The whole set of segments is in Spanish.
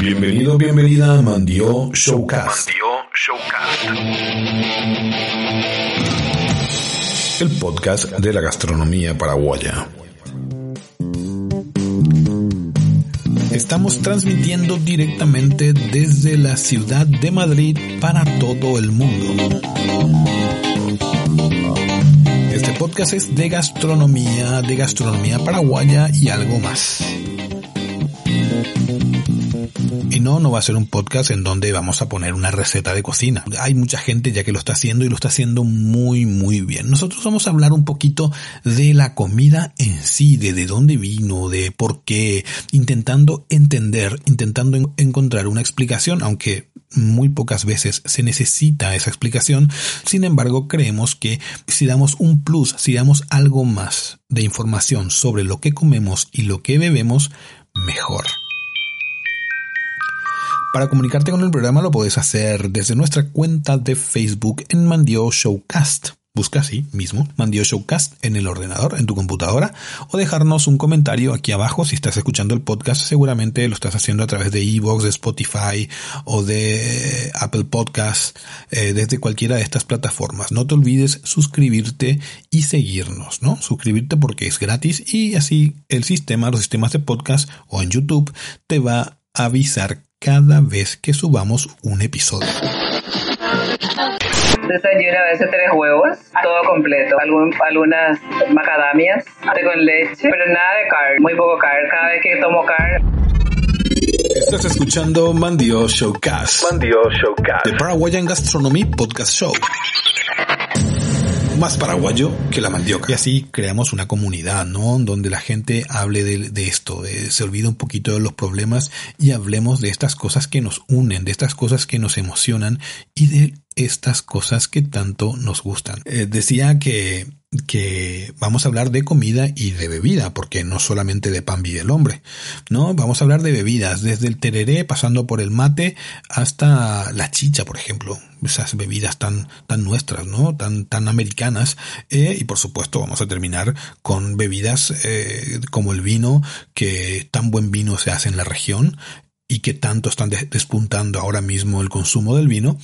Bienvenido, bienvenida a Mandio Showcast. Showcast. El podcast de la gastronomía paraguaya. Estamos transmitiendo directamente desde la ciudad de Madrid para todo el mundo. Podcast es de gastronomía, de gastronomía paraguaya y algo más. Y no, no va a ser un podcast en donde vamos a poner una receta de cocina. Hay mucha gente ya que lo está haciendo y lo está haciendo muy, muy bien. Nosotros vamos a hablar un poquito de la comida en sí, de de dónde vino, de por qué, intentando entender, intentando encontrar una explicación, aunque muy pocas veces se necesita esa explicación. Sin embargo, creemos que si damos un plus, si damos algo más de información sobre lo que comemos y lo que bebemos, mejor. Para comunicarte con el programa lo puedes hacer desde nuestra cuenta de Facebook en Mandio Showcast. Busca así mismo, Mandio Showcast en el ordenador, en tu computadora, o dejarnos un comentario aquí abajo si estás escuchando el podcast. Seguramente lo estás haciendo a través de Evox, de Spotify o de Apple Podcast, eh, desde cualquiera de estas plataformas. No te olvides suscribirte y seguirnos, ¿no? Suscribirte porque es gratis y así el sistema, los sistemas de podcast o en YouTube te va a avisar cada vez que subamos un episodio. Desayuno a veces tres huevos, todo completo. Algún, algunas macadamias con leche, pero nada de carne, muy poco carne. Cada vez que tomo carne. Estás escuchando Mandio Showcast. Mandio Showcast. The Paraguayan Gastronomy Podcast Show más paraguayo que la mandioca. Y así creamos una comunidad, ¿no? Donde la gente hable de, esto, se olvida un poquito de los problemas y hablemos de estas cosas que nos unen, de estas cosas que nos emocionan y de estas cosas que tanto nos gustan. Eh, decía que que vamos a hablar de comida y de bebida, porque no solamente de pan vive el hombre, ¿no? Vamos a hablar de bebidas, desde el tereré, pasando por el mate, hasta la chicha, por ejemplo, esas bebidas tan, tan nuestras, ¿no? Tan, tan americanas, eh, y por supuesto vamos a terminar con bebidas eh, como el vino, que tan buen vino se hace en la región, y que tanto están despuntando ahora mismo el consumo del vino.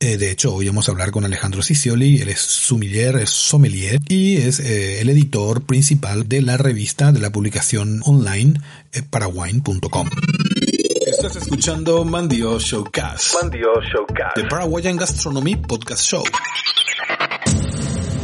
Eh, de hecho, hoy vamos a hablar con Alejandro Cicioli, él es sommelier, es sommelier y es eh, el editor principal de la revista de la publicación online eh, parawine.com. Estás escuchando Mandio Showcast. Mandio Showcast. The Paraguayan Gastronomy Podcast Show.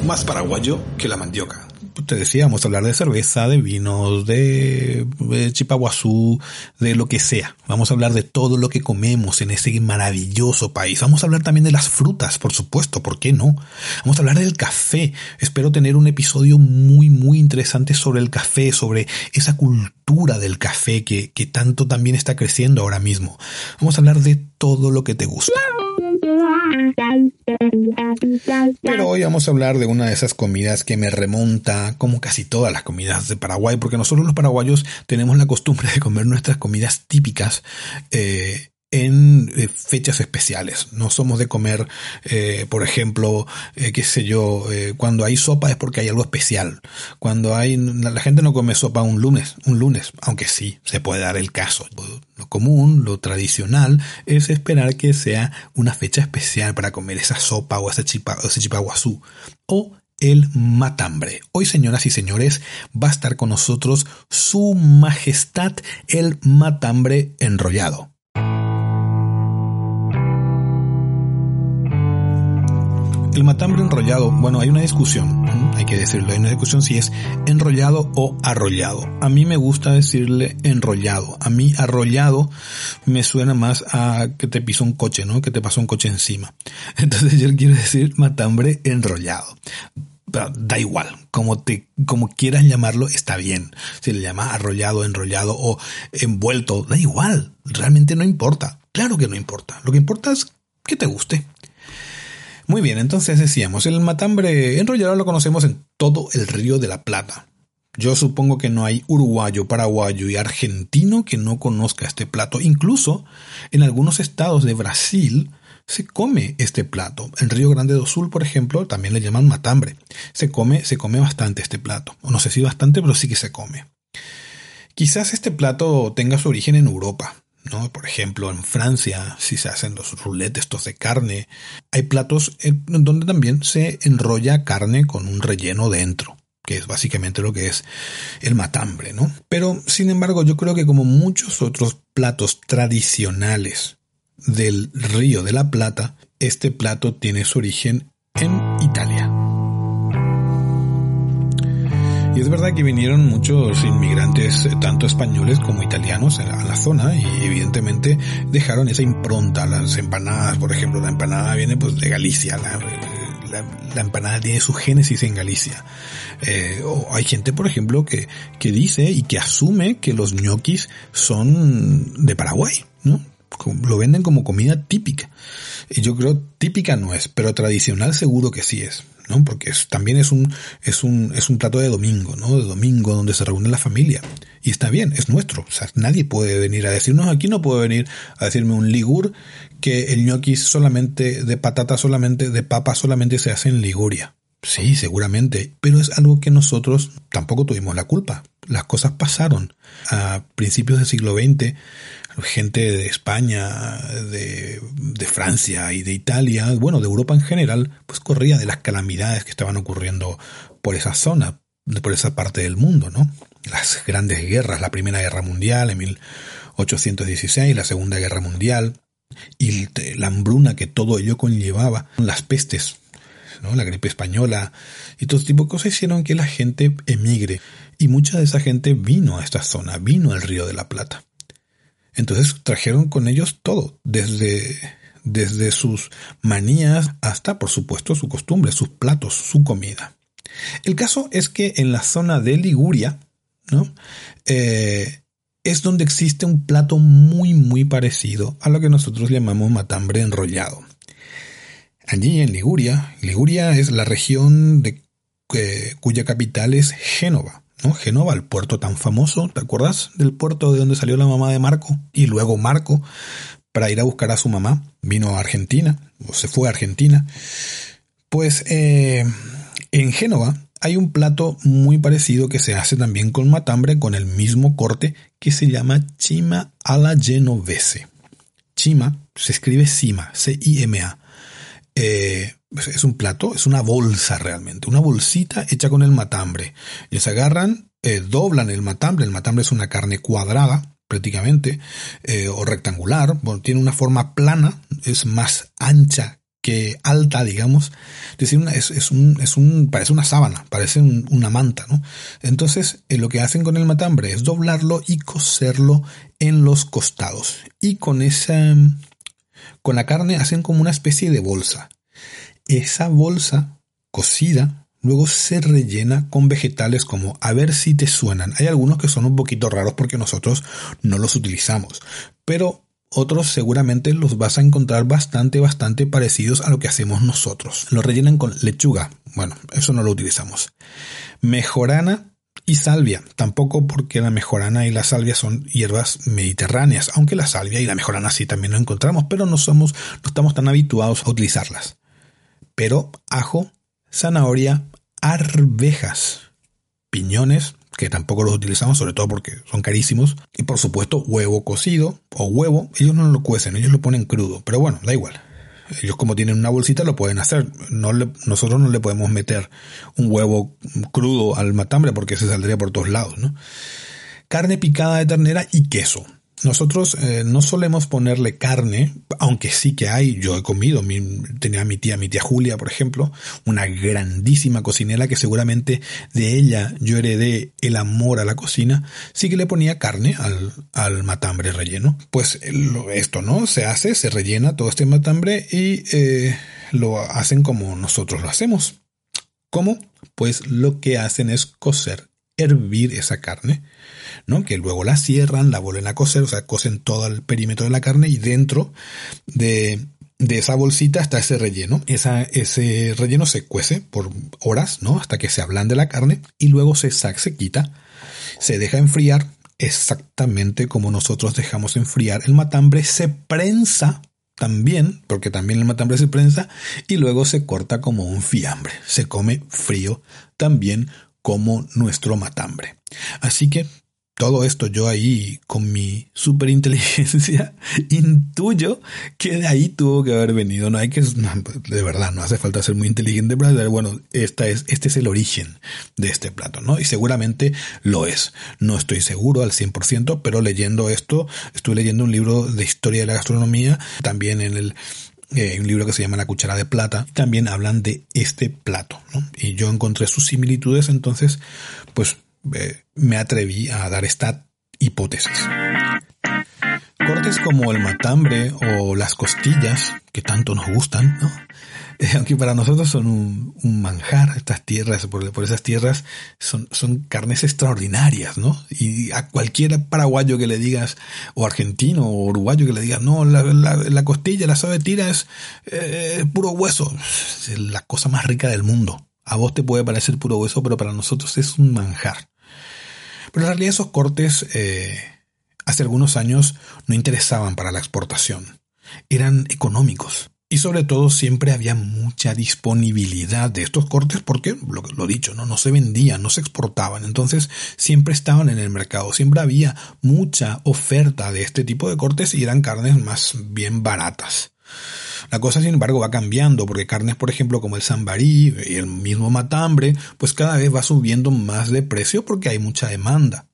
Más paraguayo que la mandioca te decía, vamos a hablar de cerveza, de vinos, de, chipaguazú, de lo que sea. Vamos a hablar de todo lo que comemos en ese maravilloso país. Vamos a hablar también de las frutas, por supuesto, ¿por qué no? Vamos a hablar del café. Espero tener un episodio muy, muy interesante sobre el café, sobre esa cultura del café que, que tanto también está creciendo ahora mismo. Vamos a hablar de todo lo que te gusta. Pero hoy vamos a hablar de una de esas comidas que me remonta, como casi todas las comidas de Paraguay, porque nosotros los paraguayos tenemos la costumbre de comer nuestras comidas típicas eh, en eh, fechas especiales. No somos de comer, eh, por ejemplo, eh, qué sé yo, cuando hay sopa es porque hay algo especial. Cuando hay, la gente no come sopa un lunes, un lunes, aunque sí, se puede dar el caso. Lo común, lo tradicional, es esperar que sea una fecha especial para comer esa sopa o ese, chipa, o ese chipaguazú. O el matambre. Hoy, señoras y señores, va a estar con nosotros su majestad el matambre enrollado. El matambre enrollado, bueno, hay una discusión, hay que decirlo, hay una discusión si es enrollado o arrollado. A mí me gusta decirle enrollado. A mí arrollado me suena más a que te pisó un coche, ¿no? Que te pasó un coche encima. Entonces yo quiero decir matambre enrollado. da igual, como te, como quieras llamarlo, está bien. Si le llamas arrollado, enrollado o envuelto, da igual. Realmente no importa. Claro que no importa. Lo que importa es que te guste. Muy bien, entonces decíamos, el matambre enrollado lo conocemos en todo el río de la Plata. Yo supongo que no hay uruguayo, paraguayo y argentino que no conozca este plato. Incluso en algunos estados de Brasil se come este plato. En Río Grande do Sul, por ejemplo, también le llaman matambre. Se come, se come bastante este plato. No sé si bastante, pero sí que se come. Quizás este plato tenga su origen en Europa. Por ejemplo, en Francia, si se hacen los ruletes estos de carne, hay platos en donde también se enrolla carne con un relleno dentro que es básicamente lo que es el matambre, ¿no? Pero, sin embargo, yo creo que como muchos otros platos tradicionales del Río de la Plata, este plato tiene su origen en Italia. Y es verdad que vinieron muchos inmigrantes, tanto españoles como italianos, a la zona y evidentemente dejaron esa impronta. Las empanadas, por ejemplo, la empanada viene pues de Galicia, la, la, empanada tiene su génesis en Galicia. Eh, o hay gente, por ejemplo, que, que dice y que asume que los ñoquis son de Paraguay, ¿no? Lo venden como comida típica. Yo creo típica no es, pero tradicional seguro que sí es. ¿no? Porque también es un, es un, es un plato de domingo, ¿no? De domingo donde se reúne la familia. Y está bien, es nuestro. O sea, nadie puede venir a decirnos, aquí no puede venir a decirme un ligur que el ñoqui solamente, de patata solamente, de papa solamente se hace en Liguria. Sí, seguramente, pero es algo que nosotros tampoco tuvimos la culpa. Las cosas pasaron. A principios del siglo XX, gente de España, de, Francia y de Italia, bueno, de Europa en general, pues corría de las calamidades que estaban ocurriendo por esa zona, por esa parte del mundo, ¿no? Las grandes guerras, la Primera Guerra Mundial en 1816, la Segunda Guerra Mundial, y la hambruna que todo ello conllevaba, las pestes, ¿no? la gripe española y todo tipo de cosas hicieron que la gente emigre. Y mucha de esa gente vino a esta zona, vino al Río de la Plata. Entonces trajeron con ellos todo, desde, desde sus manías hasta, por supuesto, su costumbre, sus platos, su comida. El caso es que en la zona de Liguria, ¿no? Eh, es donde existe un plato muy muy parecido a lo que nosotros llamamos matambre enrollado. Allí en Liguria, Liguria es la región de, eh, cuya capital es Génova. ¿No? Génova, el puerto tan famoso, ¿te acuerdas del puerto de donde salió la mamá de Marco? Y luego Marco, para ir a buscar a su mamá, vino a Argentina, o se fue a Argentina. Pues eh, en Génova hay un plato muy parecido que se hace también con matambre, con el mismo corte, que se llama chima alla genovese. Chima se escribe cima, C-I-M-A. Eh, es un plato, es una bolsa realmente, una bolsita hecha con el matambre. Ellos agarran, eh, doblan el matambre, el matambre es una carne cuadrada prácticamente, eh, o rectangular, tiene una forma plana, es más ancha que alta, digamos. Es decir, es, un, es un, parece una sábana, parece una manta, ¿no? Entonces, lo que hacen con el matambre es doblarlo y coserlo en los costados. Y con esa, con la carne hacen como una especie de bolsa. Esa bolsa cocida luego se rellena con vegetales como a ver si te suenan. Hay algunos que son un poquito raros porque nosotros no los utilizamos, pero otros seguramente los vas a encontrar bastante, bastante parecidos a lo que hacemos nosotros. Lo rellenan con lechuga. Bueno, eso no lo utilizamos. Mejorana y salvia. Tampoco porque la mejorana y la salvia son hierbas mediterráneas, aunque la salvia y la mejorana sí también lo encontramos, pero no somos, no estamos tan habituados a utilizarlas. Pero ajo, zanahoria, arvejas, piñones, que tampoco los utilizamos, sobre todo porque son carísimos. Y por supuesto, huevo cocido o huevo, ellos no lo cuecen, ellos lo ponen crudo, pero bueno, da igual. Ellos como tienen una bolsita lo pueden hacer. No nosotros no le podemos meter un huevo crudo al matambre porque se saldría por todos lados, ¿no? Carne picada de ternera y queso. Nosotros eh, no solemos ponerle carne, aunque sí que hay, yo he comido, tenía mi tía, mi tía Julia, por ejemplo, una grandísima cocinera que seguramente de ella yo heredé el amor a la cocina, sí que le ponía carne al, matambre relleno. Pues esto, ¿no? Se hace, se rellena todo este matambre y eh, lo hacen como nosotros lo hacemos ¿Cómo? Pues lo que hacen es cocer, hervir esa carne, ¿no? Que luego la cierran, la vuelven a cocer, o sea, cocen todo el perímetro de la carne y dentro de, de esa bolsita está ese relleno. Esa, ese relleno se cuece por horas, ¿no? Hasta que se ablande la carne y luego se saca, se quita, se deja enfriar exactamente como nosotros dejamos enfriar el matambre, se prensa también, porque también el matambre se prensa, y luego se corta como un fiambre. Se come frío también como nuestro matambre. Así que todo esto yo ahí con mi superinteligencia intuyo que de ahí tuvo que haber venido. No hay que, de verdad, no hace falta ser muy inteligente para saber, bueno, esta es, este es el origen de este plato, ¿no? Y seguramente lo es. No estoy seguro al 100%, pero leyendo esto, estuve leyendo un libro de historia de la gastronomía, también en el eh, un libro que se llama La cuchara de plata, también hablan de este plato, ¿no? Y yo encontré sus similitudes, entonces, pues me atreví a dar esta hipótesis. Cortes como el matambre o las costillas, que tanto nos gustan, ¿no? Eh, aunque para nosotros son un, manjar, estas tierras, por, por, esas tierras son, son carnes extraordinarias, ¿no? Y a cualquier paraguayo que le digas, o argentino o uruguayo que le digas, no, la, la, costilla, la sabe tira es eh, puro hueso, es la cosa más rica del mundo. A vos te puede parecer puro hueso, pero para nosotros es un manjar. Pero en realidad esos cortes eh, hace algunos años no interesaban para la exportación. Eran económicos. Y sobre todo siempre había mucha disponibilidad de estos cortes porque, lo, lo dicho, ¿no? no se vendían, no se exportaban. Entonces siempre estaban en el mercado, siempre había mucha oferta de este tipo de cortes y eran carnes más bien baratas. La cosa, sin embargo, va cambiando, porque carnes, por ejemplo, como el sambarí y el mismo matambre, pues cada vez va subiendo más de precio porque hay mucha demanda.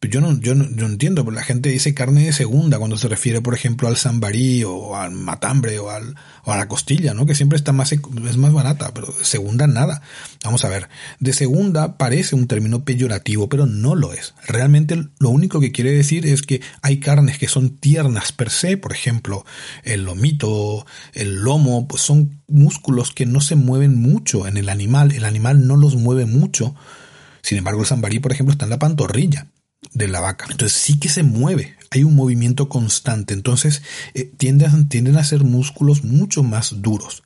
Pero yo no, yo no, yo entiendo, porque la gente dice carne de segunda cuando se refiere, por ejemplo, al sambarí o al matambre o, al, o a la costilla, ¿no? Que siempre está más, es más barata, pero segunda nada. Vamos a ver, de segunda parece un término peyorativo, pero no lo es. Realmente lo único que quiere decir es que hay carnes que son tiernas per se, por ejemplo, el lomito, el lomo, pues son músculos que no se mueven mucho en el animal, el animal no los mueve mucho. Sin embargo, el sambarí, por ejemplo, está en la pantorrilla de la vaca. Entonces sí que se mueve, hay un movimiento constante. Entonces eh, tienden, tienden a ser músculos mucho más duros,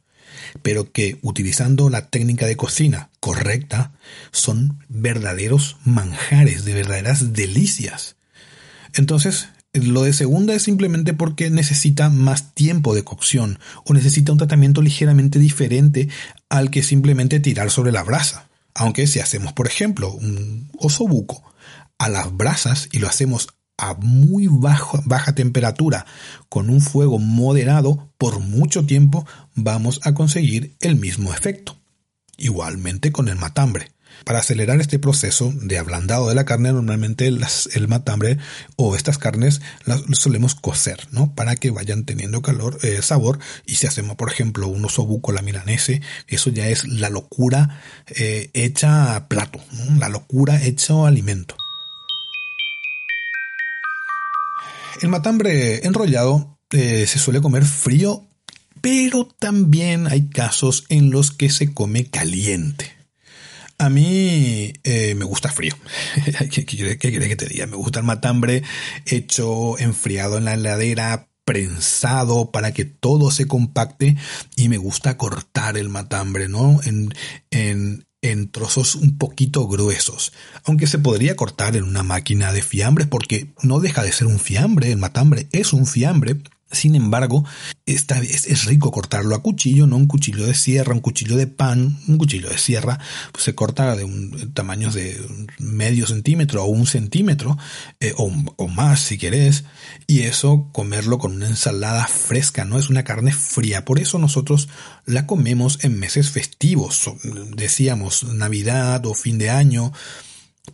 pero que utilizando la técnica de cocina correcta son verdaderos manjares, de verdaderas delicias. Entonces, lo de segunda es simplemente porque necesita más tiempo de cocción o necesita un tratamiento ligeramente diferente al que simplemente tirar sobre la brasa. Aunque si hacemos, por ejemplo, un osobuco a las brasas y lo hacemos a muy baja temperatura con un fuego moderado por mucho tiempo vamos a conseguir el mismo efecto. Igualmente con el matambre. Para acelerar este proceso de ablandado de la carne, normalmente el matambre o estas carnes las solemos cocer, ¿no? Para que vayan teniendo calor, eh, sabor. Y si hacemos, por ejemplo, un osobuco la milanese, eso ya es la locura eh, hecha a plato, la locura hecha alimento. El matambre enrollado eh, se suele comer frío, pero también hay casos en los que se come caliente. A mí eh, me gusta frío. ¿Qué, quieres que te diga? Me gusta el matambre hecho enfriado en la heladera, prensado para que todo se compacte y me gusta cortar el matambre, ¿no? En, en, en trozos un poquito gruesos, aunque se podría cortar en una máquina de fiambres porque no deja de ser un fiambre, el matambre es un fiambre, sin embargo, esta vez es rico cortarlo a cuchillo, no un cuchillo de sierra, un cuchillo de pan, un cuchillo de sierra, pues se corta de un tamaño de medio centímetro o un centímetro, eh, o, o, más si querés, y eso comerlo con una ensalada fresca, no es una carne fría, por eso nosotros la comemos en meses festivos, decíamos Navidad o fin de año,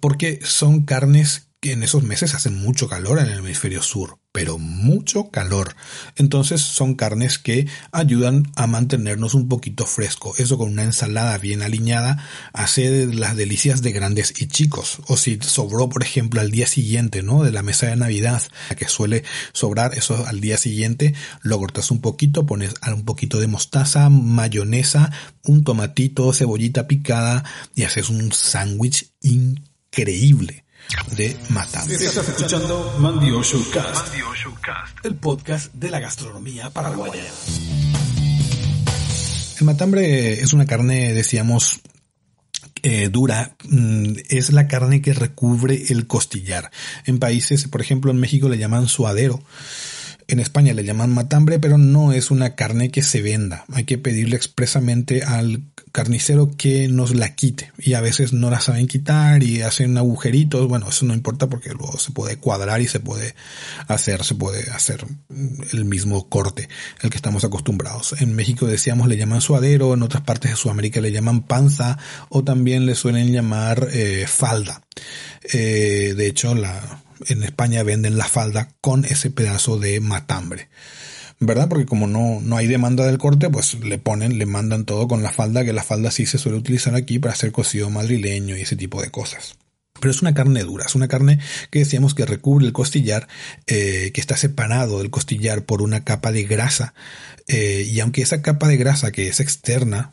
porque son carnes que en esos meses hace mucho calor en el hemisferio sur, pero mucho calor. Entonces son carnes que ayudan a mantenernos un poquito fresco. Eso con una ensalada bien alineada hace las delicias de grandes y chicos. O si sobró, por ejemplo, al día siguiente, ¿no? De la mesa de Navidad, que suele sobrar eso al día siguiente, lo cortas un poquito, pones un poquito de mostaza, mayonesa, un tomatito, cebollita picada y haces un sándwich increíble de matambre. Estás escuchando Mandio Showcast, el podcast de la gastronomía paraguaya. El matambre es una carne, decíamos, eh, dura mm, es la carne que recubre el costillar. En países, por ejemplo, en México le llaman suadero. En España le llaman matambre, pero no es una carne que se venda. Hay que pedirle expresamente al carnicero que nos la quite. Y a veces no la saben quitar y hacen agujeritos. Bueno, eso no importa porque luego se puede cuadrar y se puede hacer, se puede hacer el mismo corte, el que estamos acostumbrados. En México decíamos le llaman suadero, en otras partes de Sudamérica le llaman panza o también le suelen llamar eh, falda. Eh, de hecho, la, en España venden la falda con ese pedazo de matambre. ¿Verdad? Porque como no, no hay demanda del corte, pues le ponen, le mandan todo con la falda, que la falda sí se suele utilizar aquí para hacer cocido madrileño y ese tipo de cosas. Pero es una carne dura, es una carne que decíamos que recubre el costillar, eh, que está separado del costillar por una capa de grasa. Eh, y aunque esa capa de grasa que es externa,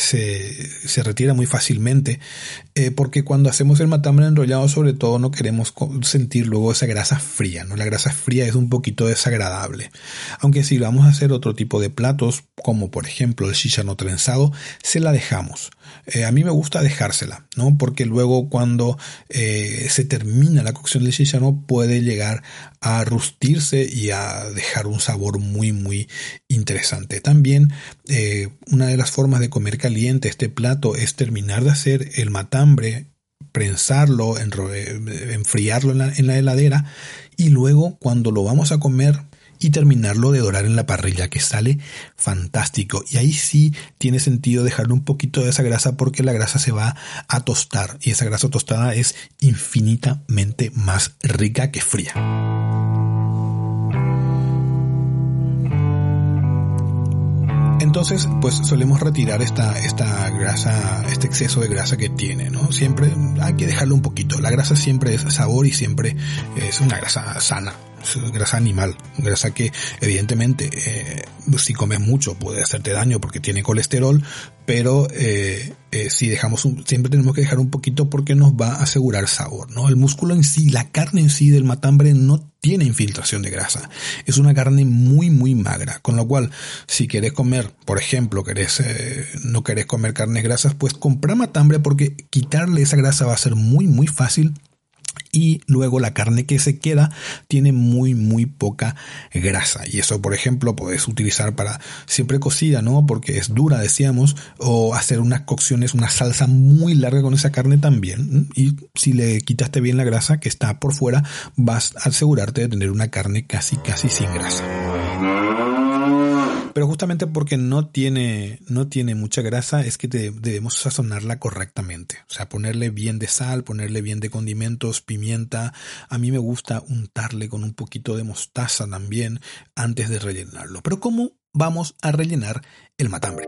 se, se retira muy fácilmente, eh, porque cuando hacemos el matambre enrollado sobre todo no queremos sentir luego esa grasa fría, ¿no? La grasa fría es un poquito desagradable. Aunque si vamos a hacer otro tipo de platos, como por ejemplo el no trenzado, se la dejamos. Eh, a mí me gusta dejársela, ¿no? Porque luego cuando eh, se termina la cocción del no puede llegar a rustirse y a dejar un sabor muy muy interesante. También una de las formas de comer caliente este plato es terminar de hacer el matambre, prensarlo, enfriarlo en la heladera y luego cuando lo vamos a comer y terminarlo de dorar en la parrilla, que sale fantástico. Y ahí sí tiene sentido dejarle un poquito de esa grasa porque la grasa se va a tostar y esa grasa tostada es infinitamente más rica que fría. Entonces, pues solemos retirar esta, esta grasa, este exceso de grasa que tiene, ¿no? Siempre hay que dejarlo un poquito. La grasa siempre es sabor y siempre es una grasa sana grasa animal, grasa que evidentemente eh, si comes mucho puede hacerte daño porque tiene colesterol, pero eh, eh, si dejamos un, siempre tenemos que dejar un poquito porque nos va a asegurar sabor, ¿no? El músculo en sí, la carne en sí del matambre no tiene infiltración de grasa, es una carne muy muy magra, con lo cual si querés comer, por ejemplo, querés no querés comer carnes grasas, pues compra matambre porque quitarle esa grasa va a ser muy muy fácil y luego la carne que se queda tiene muy muy poca grasa. Y eso por ejemplo puedes utilizar para siempre cocida no porque es dura decíamos o hacer unas cocciones una salsa muy larga con esa carne también y si le quitaste bien la grasa que está por fuera vas a asegurarte de tener una carne casi casi sin grasa pero justamente porque no tiene, no tiene mucha grasa es que debemos sazonarla correctamente. O sea, ponerle bien de sal, ponerle bien de condimentos, pimienta. A mí me gusta untarle con un poquito de mostaza también antes de rellenarlo. Pero ¿cómo vamos a rellenar el matambre?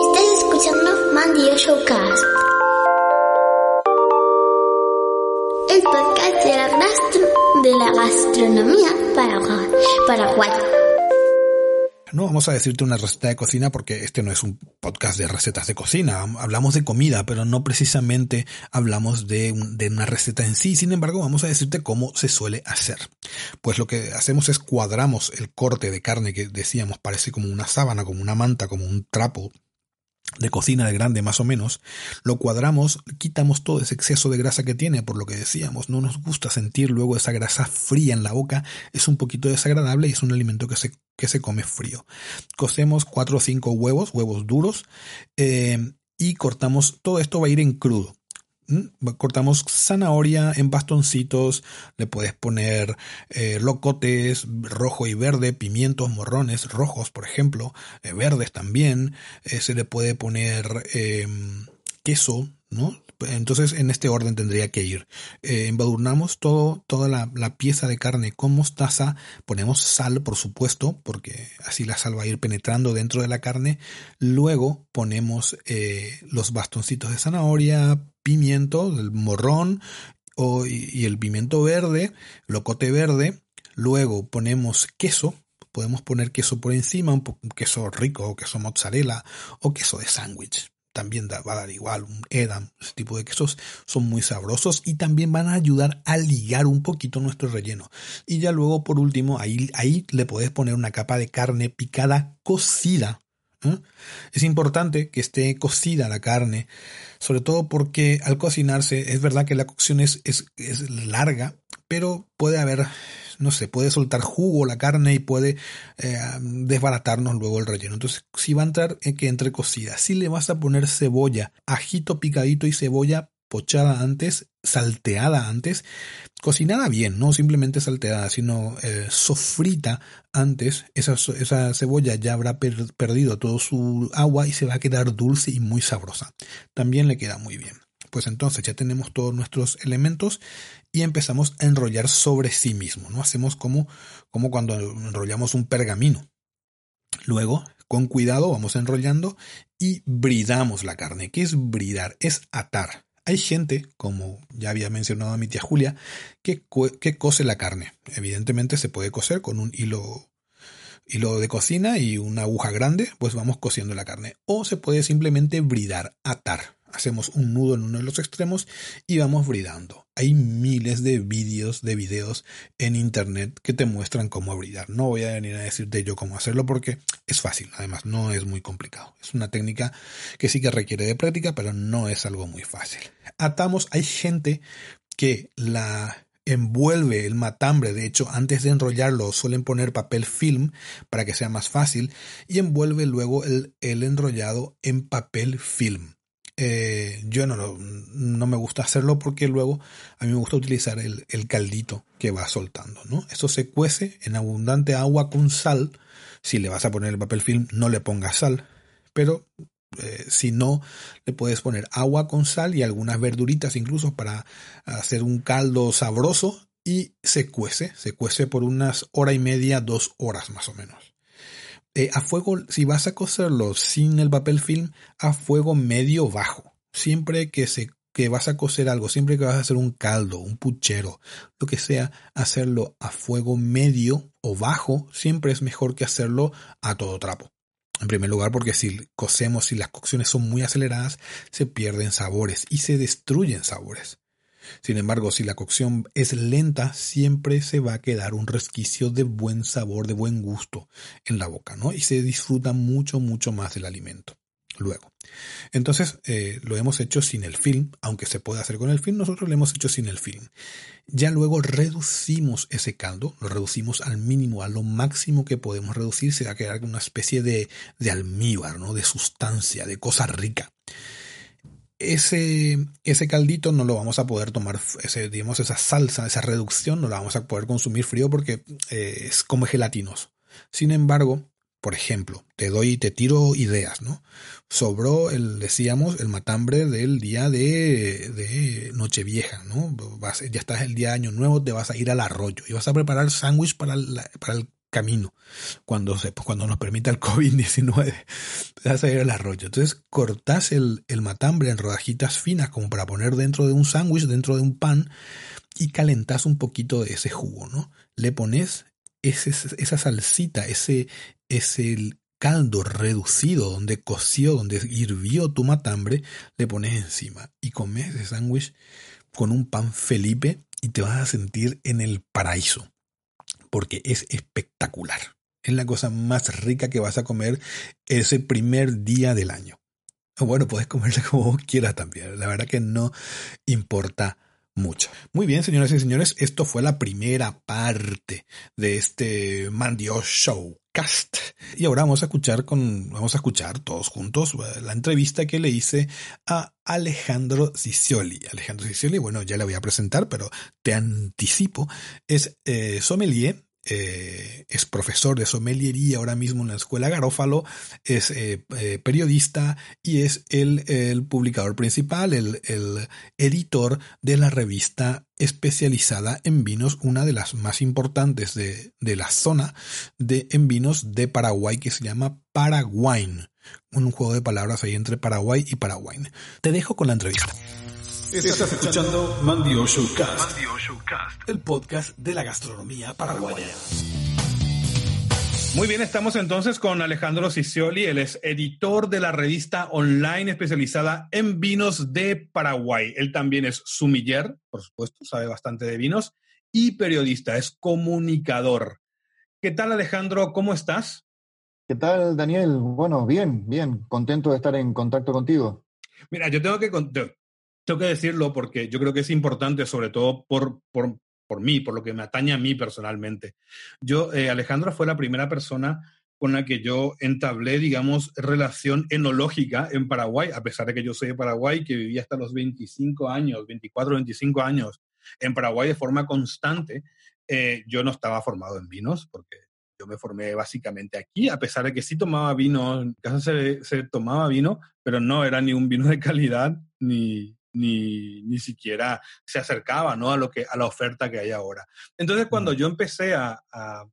Estás escuchando Mandio Showcast. El podcast de la de la gastronomía paraguaya. No vamos a decirte una receta de cocina porque este no es un podcast de recetas de cocina. Hablamos de comida, pero no precisamente hablamos de, de, una receta en sí. Sin embargo, vamos a decirte cómo se suele hacer. Pues lo que hacemos es cuadramos el corte de carne que decíamos parece como una sábana, como una manta, como un trapo de cocina de grande más o menos, lo cuadramos, quitamos todo ese exceso de grasa que tiene, por lo que decíamos, no nos gusta sentir luego esa grasa fría en la boca, es un poquito desagradable y es un alimento que se, que se come frío. Cocemos cuatro o cinco huevos, huevos duros, eh, y cortamos, todo esto va a ir en crudo. Mm, cortamos zanahoria en bastoncitos, le puedes poner eh, locotes rojo y verde, pimientos, morrones rojos, por ejemplo, eh, verdes también. Eh, se le puede poner em, queso, ¿no? Entonces, en este orden tendría que ir. Eh, embadurnamos todo, toda la, pieza de carne con mostaza. Ponemos sal, por supuesto, porque así la sal va a ir penetrando dentro de la carne. Luego ponemos eh, los bastoncitos de zanahoria, pimiento, el morrón y el pimiento verde, locote verde. Luego ponemos queso, podemos poner queso por encima, un, queso rico, o queso mozzarella o queso de sándwich también va a dar igual, un edam, ese tipo de quesos son muy sabrosos y también van a ayudar a ligar un poquito nuestro relleno. Y ya luego, por último, ahí, ahí le podés poner una capa de carne picada cocida. ¿eh? Es importante que esté cocida la carne, sobre todo porque al cocinarse es verdad que la cocción es, es, es larga, pero puede haber no sé, puede soltar jugo la carne y puede eh, desbaratarnos luego el relleno. Entonces, si va a entrar, eh, que entre cocida. Si le vas a poner cebolla, ajito picadito y cebolla pochada antes, salteada antes, cocinada bien, no simplemente salteada, sino eh, sofrita antes, esa, esa, cebolla ya habrá perdido todo su agua y se va a quedar dulce y muy sabrosa. También le queda muy bien. Pues entonces ya tenemos todos nuestros elementos y empezamos a enrollar sobre sí mismo, ¿no? Hacemos como, como cuando enrollamos un pergamino. Luego, con cuidado, vamos enrollando y bridamos la carne. ¿Qué es bridar? Es atar. Hay gente, como ya había mencionado a mi tía Julia, que, que cose la carne. Evidentemente se puede coser con un hilo hilo de cocina y una aguja grande, pues vamos cosiendo la carne. O se puede simplemente bridar, atar hacemos un nudo en uno de los extremos y vamos bridando. Hay miles de vídeos, de videos en internet que te muestran cómo bridar. No voy a venir a decirte yo cómo hacerlo porque es fácil, además no es muy complicado. Es una técnica que sí que requiere de práctica, pero no es algo muy fácil. Atamos, hay gente que la envuelve el matambre, de hecho antes de enrollarlo suelen poner papel film para que sea más fácil y envuelve luego el, el enrollado en papel film. Eh, yo no, no me gusta hacerlo porque luego a mí me gusta utilizar el, el, caldito que va soltando, ¿no? Esto se cuece en abundante agua con sal. Si le vas a poner el papel film, no le pongas sal. Pero eh, si no, le puedes poner agua con sal y algunas verduritas incluso para hacer un caldo sabroso y se cuece. Se cuece por unas hora y media, dos horas más o menos. Eh, a fuego, si vas a cocerlo sin el papel film, a fuego medio bajo. Siempre que se que vas a cocer algo, siempre que vas a hacer un caldo, un puchero, lo que sea, hacerlo a fuego medio o bajo, siempre es mejor que hacerlo a todo trapo. En primer lugar, porque si cocemos, si las cocciones son muy aceleradas, se pierden sabores y se destruyen sabores. Sin embargo, si la cocción es lenta, siempre se va a quedar un resquicio de buen sabor, de buen gusto en la boca, ¿no? Y se disfruta mucho, mucho más del alimento. Luego. Entonces, eh, lo hemos hecho sin el film, aunque se puede hacer con el film, nosotros lo hemos hecho sin el film. Ya luego reducimos ese caldo, lo reducimos al mínimo, a lo máximo que podemos reducir, se va a quedar una especie de, de almíbar, ¿no? De sustancia, de cosa rica ese, ese caldito no lo vamos a poder tomar, ese, digamos, esa salsa, esa reducción no la vamos a poder consumir frío porque eh, es como gelatinoso. Sin embargo, por ejemplo, te doy, te tiro ideas, ¿no? Sobró el, decíamos, el matambre del día de, de Nochevieja, ¿no? ya estás el día de Año Nuevo, te vas a ir al arroyo y vas a preparar sándwich para el camino cuando, se, cuando nos permita el COVID-19. Vas a ir al arroyo. Entonces cortas el, el, matambre en rodajitas finas como para poner dentro de un sándwich, dentro de un pan y calentas un poquito de ese jugo, ¿no? Le pones esa salsita, ese, ese caldo reducido donde coció, donde hirvió tu matambre, le pones encima y comes ese sándwich con un pan Felipe y te vas a sentir en el paraíso porque es espectacular. Es la cosa más rica que vas a comer ese primer día del año. Bueno, puedes comerla como quieras también. La verdad que no importa mucho. Muy bien, señoras y señores, esto fue la primera parte de este Mandio Y ahora vamos a escuchar con, vamos a escuchar todos juntos eh, la entrevista que le hice a Alejandro Cicioli. Alejandro Cicioli, bueno, ya le voy a presentar, pero te anticipo, es eh, sommelier eh, es profesor de sommeliería ahora mismo en la escuela Garófalo, es eh, eh, periodista y es el, el publicador principal, el, el, editor de la revista especializada en vinos, una de las más importantes de, de la zona de en vinos de Paraguay que se llama Paraguay. Un juego de palabras ahí entre Paraguay y Paraguay. Te dejo con la entrevista. Estás escuchando Mandio Showcast, el podcast de la gastronomía paraguaya. Muy bien, estamos entonces con Alejandro Cicioli, él es editor de la revista online especializada en vinos de Paraguay. Él también es sumiller, por supuesto, sabe bastante de vinos, y periodista, es comunicador. ¿Qué tal Alejandro? ¿Cómo estás? ¿Qué tal Daniel? Bueno, bien, bien, contento de estar en contacto contigo. Mira, yo tengo que, tengo que decirlo porque yo creo que es importante, sobre todo por, por, por mí, por lo que me atañe a mí personalmente. Yo, eh, Alejandra fue la primera persona con la que yo entablé, digamos, relación enológica en Paraguay, a pesar de que yo soy de Paraguay, que viví hasta los 25 años, 24, 25 años en Paraguay de forma constante. Eh, yo no estaba formado en vinos, porque yo me formé básicamente aquí, a pesar de que sí tomaba vino, en casa se, se tomaba vino, pero no era ni un vino de calidad, ni, ni, ni siquiera se acercaba ¿no? a, lo que, a la oferta que hay ahora. Entonces, cuando yo empecé a, a,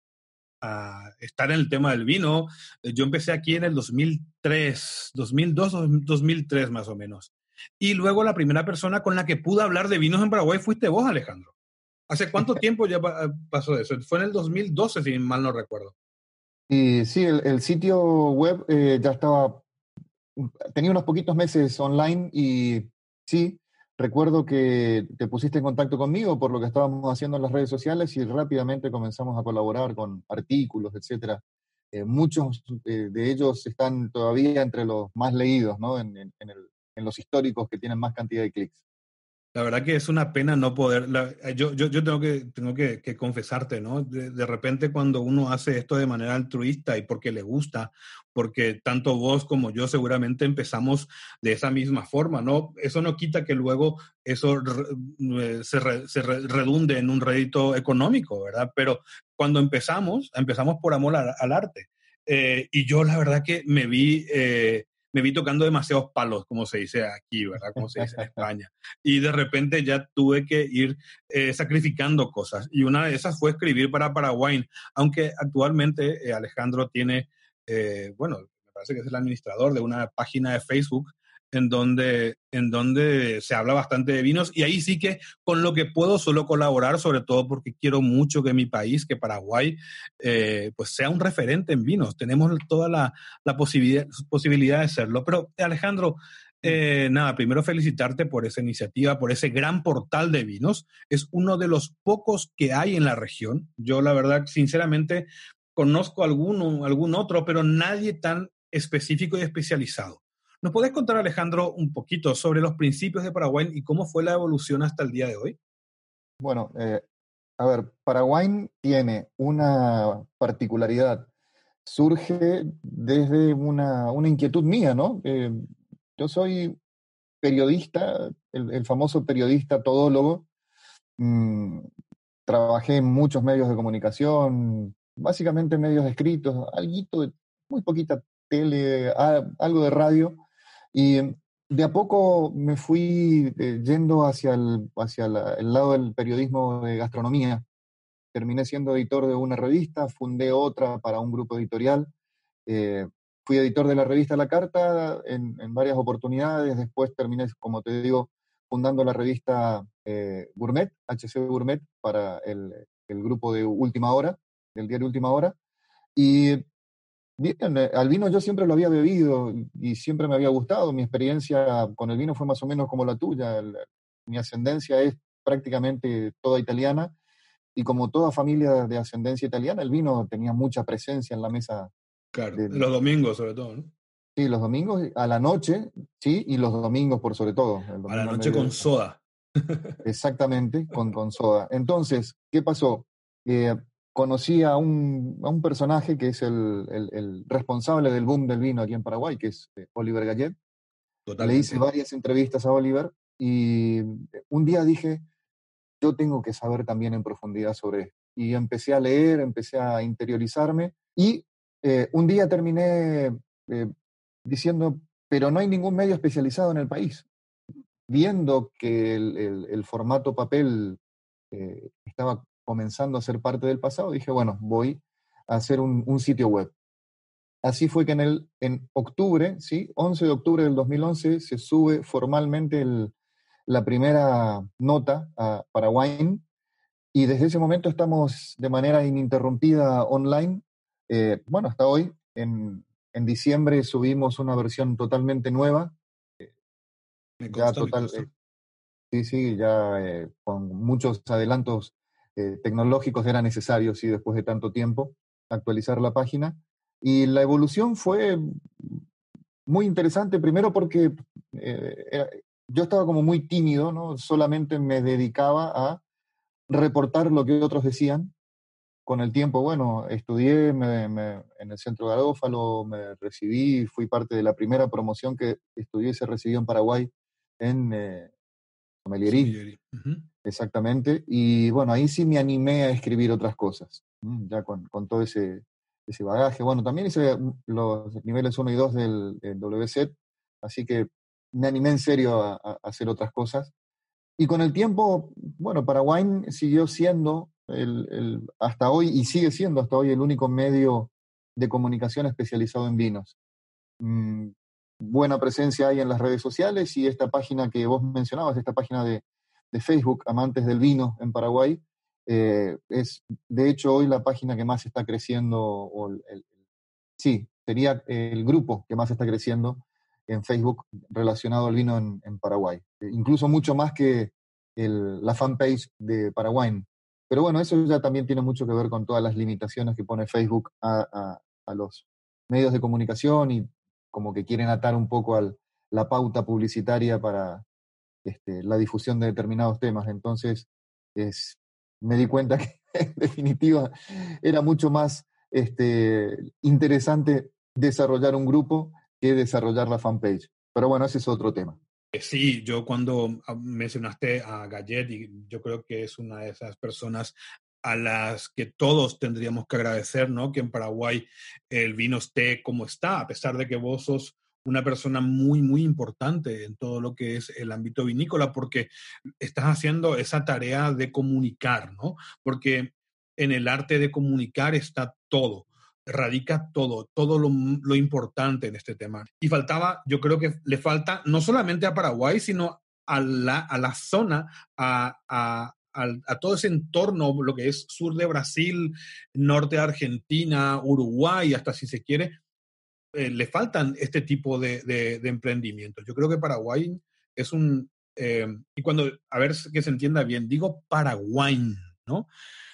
a, estar en el tema del vino, eh, yo empecé aquí en el 2003, 2002 o 2003 más o menos. Y luego la primera persona con la que pude hablar de vinos en Paraguay fuiste vos, Alejandro. ¿Hace cuánto tiempo ya pasó eso? Fue en el 2012, si mal no recuerdo. Y sí, el, el sitio web eh, ya estaba, tenía unos poquitos meses online y Sí, recuerdo que te pusiste en contacto conmigo por lo que estábamos haciendo en las redes sociales y rápidamente comenzamos a colaborar con artículos, etcétera. Eh, muchos eh, de ellos están todavía entre los más leídos, ¿no? En, en, el, en los históricos que tienen más cantidad de clics. La verdad que es una pena no poder. La, yo, yo, yo, tengo que, tengo que, que confesarte, ¿no? De, de, repente, cuando uno hace esto de manera altruista y porque le gusta, porque tanto vos como yo seguramente empezamos de esa misma forma, ¿no? Eso no quita que luego eso re, se, re, se re, redunde en un rédito económico, ¿verdad? Pero cuando empezamos, empezamos por amor al, al arte. Eh, y yo, la verdad que me vi. Eh, me vi tocando demasiados palos, como se dice aquí, ¿verdad? Como se dice en España. Y de repente ya tuve que ir eh, sacrificando cosas. Y una de esas fue escribir para Paraguay, aunque actualmente eh, Alejandro tiene, eh, bueno, me parece que es el administrador de una página de Facebook en donde, en donde se habla bastante de vinos y ahí sí que con lo que puedo suelo colaborar, sobre todo porque quiero mucho que mi país, que Paraguay, eh, pues sea un referente en vinos. Tenemos toda la, posibilidad, posibilidad de serlo. Pero Alejandro, eh, nada, primero felicitarte por esa iniciativa, por ese gran portal de vinos. Es uno de los pocos que hay en la región. Yo la verdad, sinceramente, conozco alguno, algún otro, pero nadie tan específico y especializado. ¿Nos podés contar, Alejandro, un poquito sobre los principios de Paraguay y cómo fue la evolución hasta el día de hoy? Bueno, eh, a ver, Paraguay tiene una particularidad. Surge desde una, una inquietud mía, ¿no? Eh, yo soy periodista, el, famoso periodista todólogo. Mm, trabajé en muchos medios de comunicación, básicamente medios escritos, algo de muy poquita tele, algo de radio, y de a poco me fui eh, yendo hacia, el, hacia la, el lado del periodismo de gastronomía. Terminé siendo editor de una revista, fundé otra para un grupo editorial. Eh, fui editor de la revista La Carta en, en, varias oportunidades. Después terminé, como te digo, fundando la revista eh, Gourmet, HC Gourmet, para el, el grupo de Última Hora, del diario Última Hora. Y Bien, eh, al vino yo siempre lo había bebido y siempre me había gustado. Mi experiencia con el vino fue más o menos como la tuya. Mi ascendencia es prácticamente toda italiana y como toda familia de ascendencia italiana, el vino tenía mucha presencia en la mesa. Claro, de, los domingos sobre todo, ¿no? Sí, los domingos a la noche, sí, y los domingos por sobre todo. A la noche con soda. Exactamente, con, con soda. Entonces, ¿qué pasó? Eh, conocí a un, a un, personaje que es el, el, el, responsable del boom del vino aquí en Paraguay, que es eh, Oliver Gallet. Totalmente. Le hice varias entrevistas a Oliver y un día dije, yo tengo que saber también en profundidad sobre esto. y empecé a leer, empecé a interiorizarme y eh, un día terminé eh, diciendo, pero no hay ningún medio especializado en el país. Viendo que el, formato papel eh, estaba comenzando a ser parte del pasado, dije, bueno, voy a hacer un, sitio web. Así fue que en, el, en octubre, ¿sí? 11 de octubre del 2011, se sube formalmente la primera nota para Wine y desde ese momento estamos de manera ininterrumpida online. Eh, bueno, hasta hoy, en, en, diciembre subimos una versión totalmente nueva. ya total, eh, sí, sí, ya eh, con muchos adelantos tecnológicos era necesario, sí, después de tanto tiempo, actualizar la página. Y la evolución fue muy interesante, primero porque yo estaba como muy tímido, ¿no? Solamente me dedicaba a reportar lo que otros decían. Con el tiempo, bueno, estudié en el centro Garófalo, me recibí, fui parte de la primera promoción que estudié, se recibió en Paraguay, en eh, Exactamente. Y bueno, ahí sí me animé a escribir otras cosas, ya con, todo ese, ese bagaje. Bueno, también hice los niveles 1 y 2 del, WZ, así que me animé en serio a hacer otras cosas. Y con el tiempo, bueno, Paraguay siguió siendo el, hasta hoy y sigue siendo hasta hoy el único medio de comunicación especializado en vinos. Mm, buena presencia hay en las redes sociales y esta página que vos mencionabas, esta página de, Facebook, Amantes del Vino en Paraguay, eh, es de hecho hoy la página que más está creciendo, o sí, sería el grupo que más está creciendo en Facebook relacionado al vino en, Paraguay. Incluso mucho más que la fanpage de Paraguay. Pero bueno, eso ya también tiene mucho que ver con todas las limitaciones que pone Facebook a, los medios de comunicación y como que quieren atar un poco a la pauta publicitaria para este, la difusión de determinados temas. Entonces, es, me di cuenta que en definitiva era mucho más este, interesante desarrollar un grupo que desarrollar la fanpage. Pero bueno, ese es otro tema. Eh, sí, yo cuando ah, mencionaste a Gallet, y yo creo que es una de esas personas a las que todos tendríamos que agradecer, ¿no? Que en Paraguay el vino esté como está, a pesar de que vos sos una persona muy, muy importante en todo lo que es el ámbito vinícola, porque estás haciendo esa tarea de comunicar, ¿no? Porque en el arte de comunicar está todo radica todo, todo lo, importante en este tema. Y faltaba, yo creo que le falta no solamente a Paraguay, sino a la, a la zona, a, a, todo ese entorno, lo que es sur de Brasil, norte de Argentina, Uruguay, hasta si se quiere, eh, le faltan este tipo de, de, emprendimientos. Yo creo que Paraguay es un, eh, y cuando, a ver que se entienda bien, digo Paraguay, ¿no?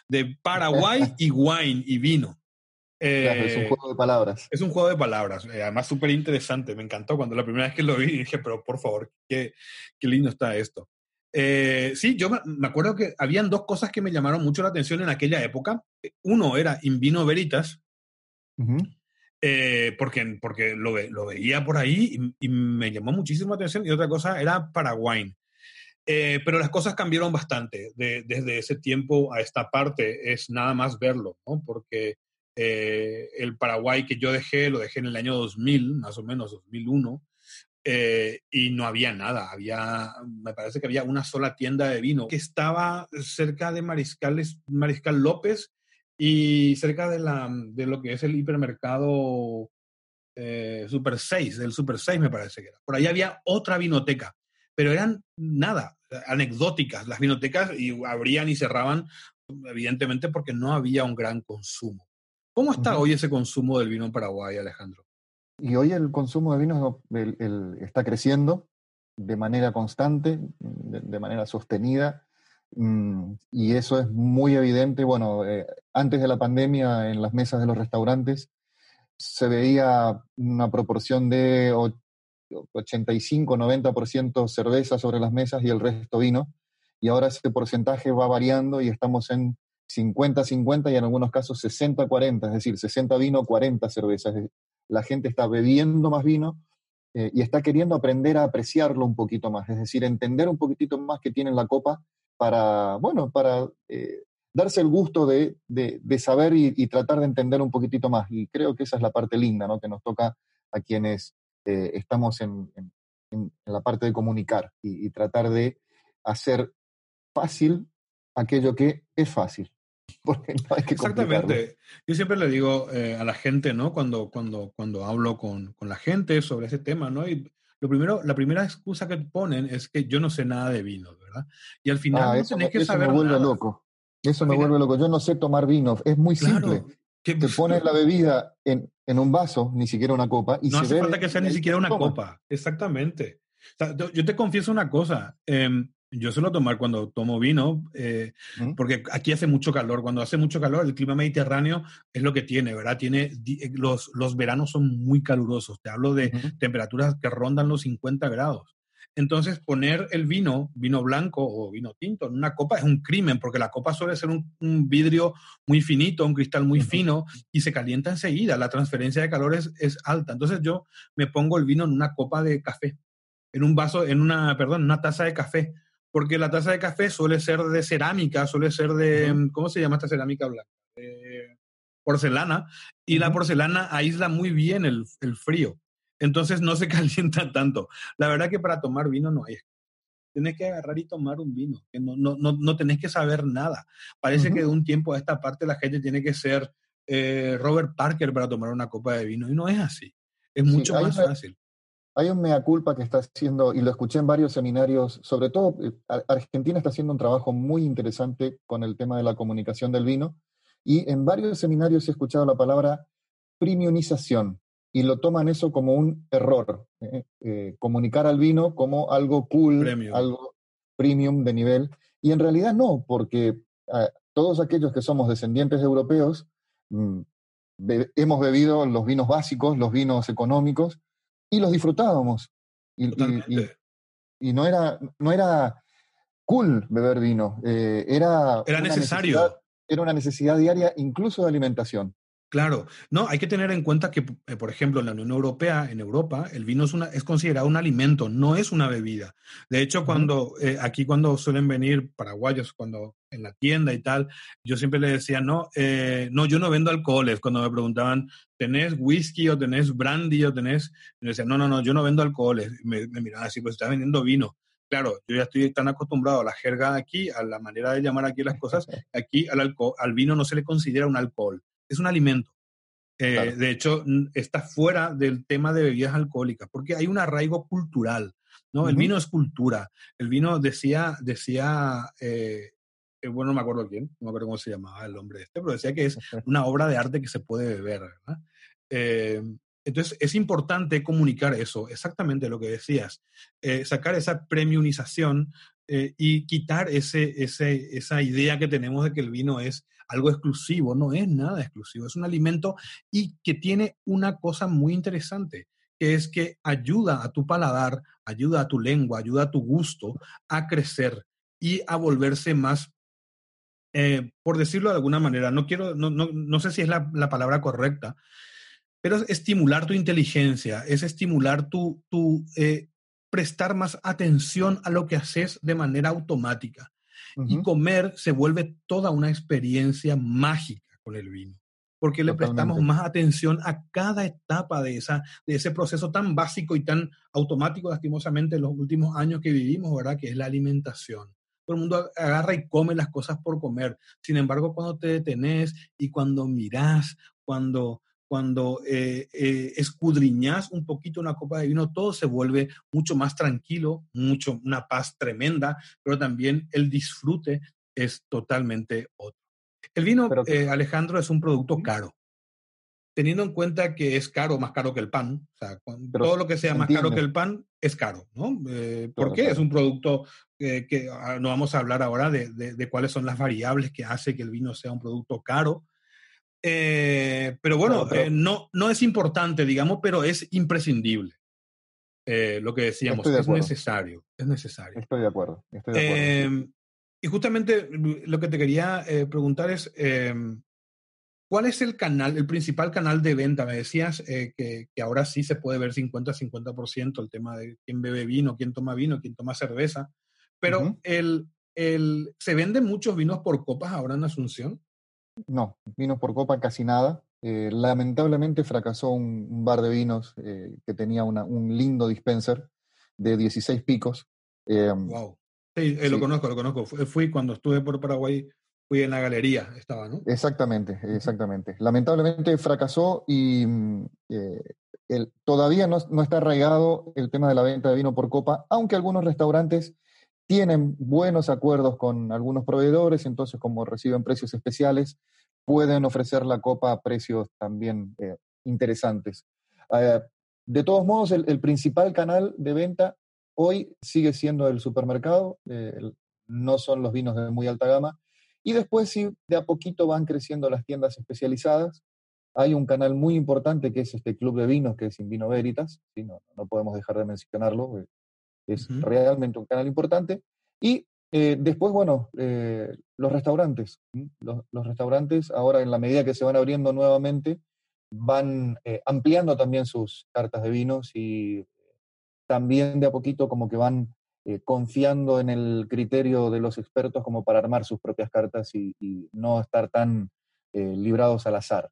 De Paraguay y wine y vino es un eh, juego de palabras. Es un juego de palabras, eh, además súper interesante. Me encantó cuando la primera vez que lo vi dije, pero por favor, qué, qué lindo está esto. Eh, sí, yo me acuerdo que habían dos cosas que me llamaron mucho la atención en aquella época. Uno era Invino Veritas, porque, porque lo, lo, veía por ahí y, me llamó muchísimo la atención. Y otra cosa era Paraguay. pero las cosas cambiaron bastante desde ese tiempo a esta parte. Es nada más verlo, ¿no? Porque eh, el Paraguay que yo dejé, lo dejé en el año 2000, más o menos 2001, eh, y no había nada. Había, me parece que había una sola tienda de vino que estaba cerca de Mariscales, Mariscal López y cerca de, la, de lo que es el hipermercado eh, Super 6, del Super 6 me parece que era. Por ahí había otra vinoteca, pero eran nada, anecdóticas. Las vinotecas y abrían y cerraban, evidentemente porque no había un gran consumo. ¿Cómo está hoy ese consumo del vino en Paraguay, Alejandro? Y hoy el consumo de vino está creciendo de manera constante, de, manera sostenida, mm, y eso es muy evidente. Bueno, eh, antes de la pandemia, en las mesas de los restaurantes, se veía una proporción de 85-90% cerveza sobre las mesas y el resto vino, y ahora ese porcentaje va variando y estamos en 50-50 y en algunos casos 60-40, es decir, 60 vino, 40 cervezas. La gente está bebiendo más vino eh, y está queriendo aprender a apreciarlo un poquito más, es decir, entender un poquitito más que tiene la copa para, bueno, para eh, darse el gusto de, saber y, tratar de entender un poquitito más. Y creo que esa es la parte linda, ¿no? Que nos toca a quienes eh, estamos en, la parte de comunicar y, tratar de hacer fácil aquello que es fácil. Porque no hay que Exactamente. Yo siempre le digo eh, a la gente, ¿no? Cuando, cuando, cuando hablo con, con, la gente sobre ese tema, ¿no? Y lo primero, la primera excusa que ponen es que yo no sé nada de vino, ¿verdad? Y al final ah, no eso tenés que saber me vuelve loco. Eso me vuelve loco. Yo no sé tomar vino. Es muy simple. Te pones la bebida en, en, un vaso, ni siquiera una copa. Y no hace falta que sea ni siquiera una copa. Exactamente. yo te confieso una cosa. Em, yo suelo tomar cuando tomo vino, eh, porque aquí hace mucho calor. Cuando hace mucho calor, el clima mediterráneo es lo que tiene, ¿verdad? Tiene, eh, los, los veranos son muy calurosos. Te hablo de temperaturas que rondan los 50 grados. Entonces, poner el vino, vino blanco o vino tinto, en una copa es un crimen, porque la copa suele ser un, vidrio muy finito, un cristal muy fino, y se calienta enseguida. La transferencia de calor es, es, alta. Entonces, yo me pongo el vino en una copa de café, en un vaso, en una, perdón, una taza de café porque la taza de café suele ser de cerámica, suele ser de, ¿cómo se llama esta cerámica blanca? porcelana, y la porcelana aísla muy bien el, frío, entonces no se calienta tanto. La verdad que para tomar vino no hay. Tienes que agarrar y tomar un vino, que no, no, no, tenés que saber nada. Parece que de un tiempo a esta parte la gente tiene que ser eh, Robert Parker para tomar una copa de vino, y no es así. Es mucho más fácil. Hay un mea culpa que está haciendo, y lo escuché en varios seminarios, sobre todo eh, Argentina está haciendo un trabajo muy interesante con el tema de la comunicación del vino, y en varios seminarios he escuchado la palabra premiumización, y lo toman eso como un error, ¿eh? Eh, comunicar al vino como algo cool, algo premium de nivel, y en realidad no, porque todos aquellos que somos descendientes de europeos, mm, hemos bebido los vinos básicos, los vinos económicos, y los disfrutábamos. Y, y, no, era, no era cool beber vino, eh, era, era necesario. Era una necesidad diaria, incluso de alimentación. Claro, no, hay que tener en cuenta que, eh, por ejemplo, en la Unión Europea, en Europa, el vino es, una, es considerado un alimento, no es una bebida. De hecho, cuando eh, aquí cuando suelen venir paraguayos, cuando en la tienda y tal, yo siempre le decía, no, eh, no, yo no vendo alcoholes. Cuando me preguntaban, ¿tenés whisky o tenés brandy o tenés? Me decía, no, no, no, yo no vendo alcoholes. Me, me miraban así, pues estás vendiendo vino. Claro, yo ya estoy tan acostumbrado a la jerga aquí, a la manera de llamar aquí las cosas, aquí al, alcohol, al vino no se le considera un alcohol es un alimento. Eh, de hecho, está fuera del tema de bebidas alcohólicas, porque hay un arraigo cultural, ¿no? El vino es cultura. El vino decía, decía, eh, eh, bueno, no me acuerdo quién, no me acuerdo cómo se llamaba el hombre este, pero decía que es una obra de arte que se puede beber, ¿verdad? entonces, es importante comunicar eso, exactamente lo que decías, sacar esa premiumización y quitar ese, ese, esa idea que tenemos de que el vino es algo exclusivo, no es nada exclusivo, es un alimento y que tiene una cosa muy interesante, que es que ayuda a tu paladar, ayuda a tu lengua, ayuda a tu gusto a crecer y a volverse más, eh, por decirlo de alguna manera, no quiero, no, no, no sé si es la, la, palabra correcta, pero es estimular tu inteligencia, es estimular tu, tu eh, prestar más atención a lo que haces de manera automática. Y comer se vuelve toda una experiencia mágica con el vino, porque le prestamos más atención a cada etapa de, esa, de ese proceso tan básico y tan automático, lastimosamente, en los últimos años que vivimos, ¿verdad? Que es la alimentación. Todo el mundo agarra y come las cosas por comer. Sin embargo, cuando te detenés y cuando mirás, cuando cuando eh, eh, escudriñas un poquito una copa de vino, todo se vuelve mucho más tranquilo, mucho, una paz tremenda, pero también el disfrute es totalmente otro. El vino, eh, Alejandro, es un producto caro. Teniendo en cuenta que es caro, más caro que el pan, o sea, todo lo que sea más caro que el pan es caro, ¿no? ¿Por qué? Es un producto que ah, no vamos a hablar ahora de, de cuáles son las variables que hace que el vino sea un producto caro, eh, pero bueno, eh, no, no es importante, digamos, pero es imprescindible. Eh, lo que decíamos, es necesario, es necesario. Estoy de acuerdo. Em, y justamente lo que te quería preguntar es, em, ¿cuál es el canal, el principal canal de venta? Me decías que, que, ahora sí se puede ver 50-50% el tema de quién bebe vino, quién toma vino, quién toma cerveza, pero el, el, ¿se venden muchos vinos por copas ahora en Asunción? No, vinos por copa casi nada. Eh, lamentablemente fracasó un, bar de vinos eh, que tenía un lindo dispenser de 16 picos. wow. Sí, lo conozco, lo conozco. Fui cuando estuve por Paraguay, fui en la galería, estaba, ¿no? Exactamente, exactamente. Lamentablemente fracasó y mm, el, todavía no, no, está arraigado el tema de la venta de vino por copa, aunque algunos restaurantes tienen buenos acuerdos con algunos proveedores, entonces como reciben precios especiales, pueden ofrecer la copa a precios también eh, interesantes. Eh, de todos modos, el, principal canal de venta hoy sigue siendo el supermercado, eh, no son los vinos de muy alta gama, y después sí, de a poquito van creciendo las tiendas especializadas. Hay un canal muy importante que es este Club de Vinos, que es Invino Veritas, ¿sí? no, no podemos dejar de mencionarlo, es realmente un canal importante. Y eh, después, bueno, eh, los restaurantes. Los, restaurantes ahora en la medida que se van abriendo nuevamente, van eh, ampliando también sus cartas de vinos y también de a poquito como que van confiando en el criterio de los expertos como para armar sus propias cartas y no estar tan librados al azar.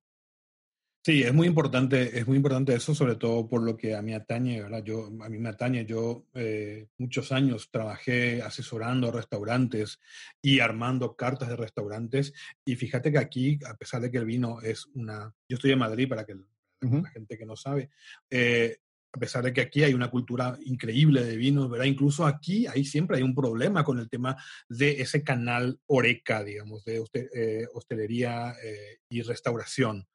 Sí, es muy importante, es muy importante eso, sobre todo por lo que a mí atañe, ¿verdad? Yo, a mí me atañe, yo eh, muchos años trabajé asesorando restaurantes y armando cartas de restaurantes y fíjate que aquí, a pesar de que el vino es una, yo estoy en Madrid para que la gente que no sabe, eh, a pesar de que aquí hay una cultura increíble de vinos, ¿verdad? Incluso aquí ahí siempre hay un problema con el tema de ese canal oreca, digamos, de eh, hostelería y restauración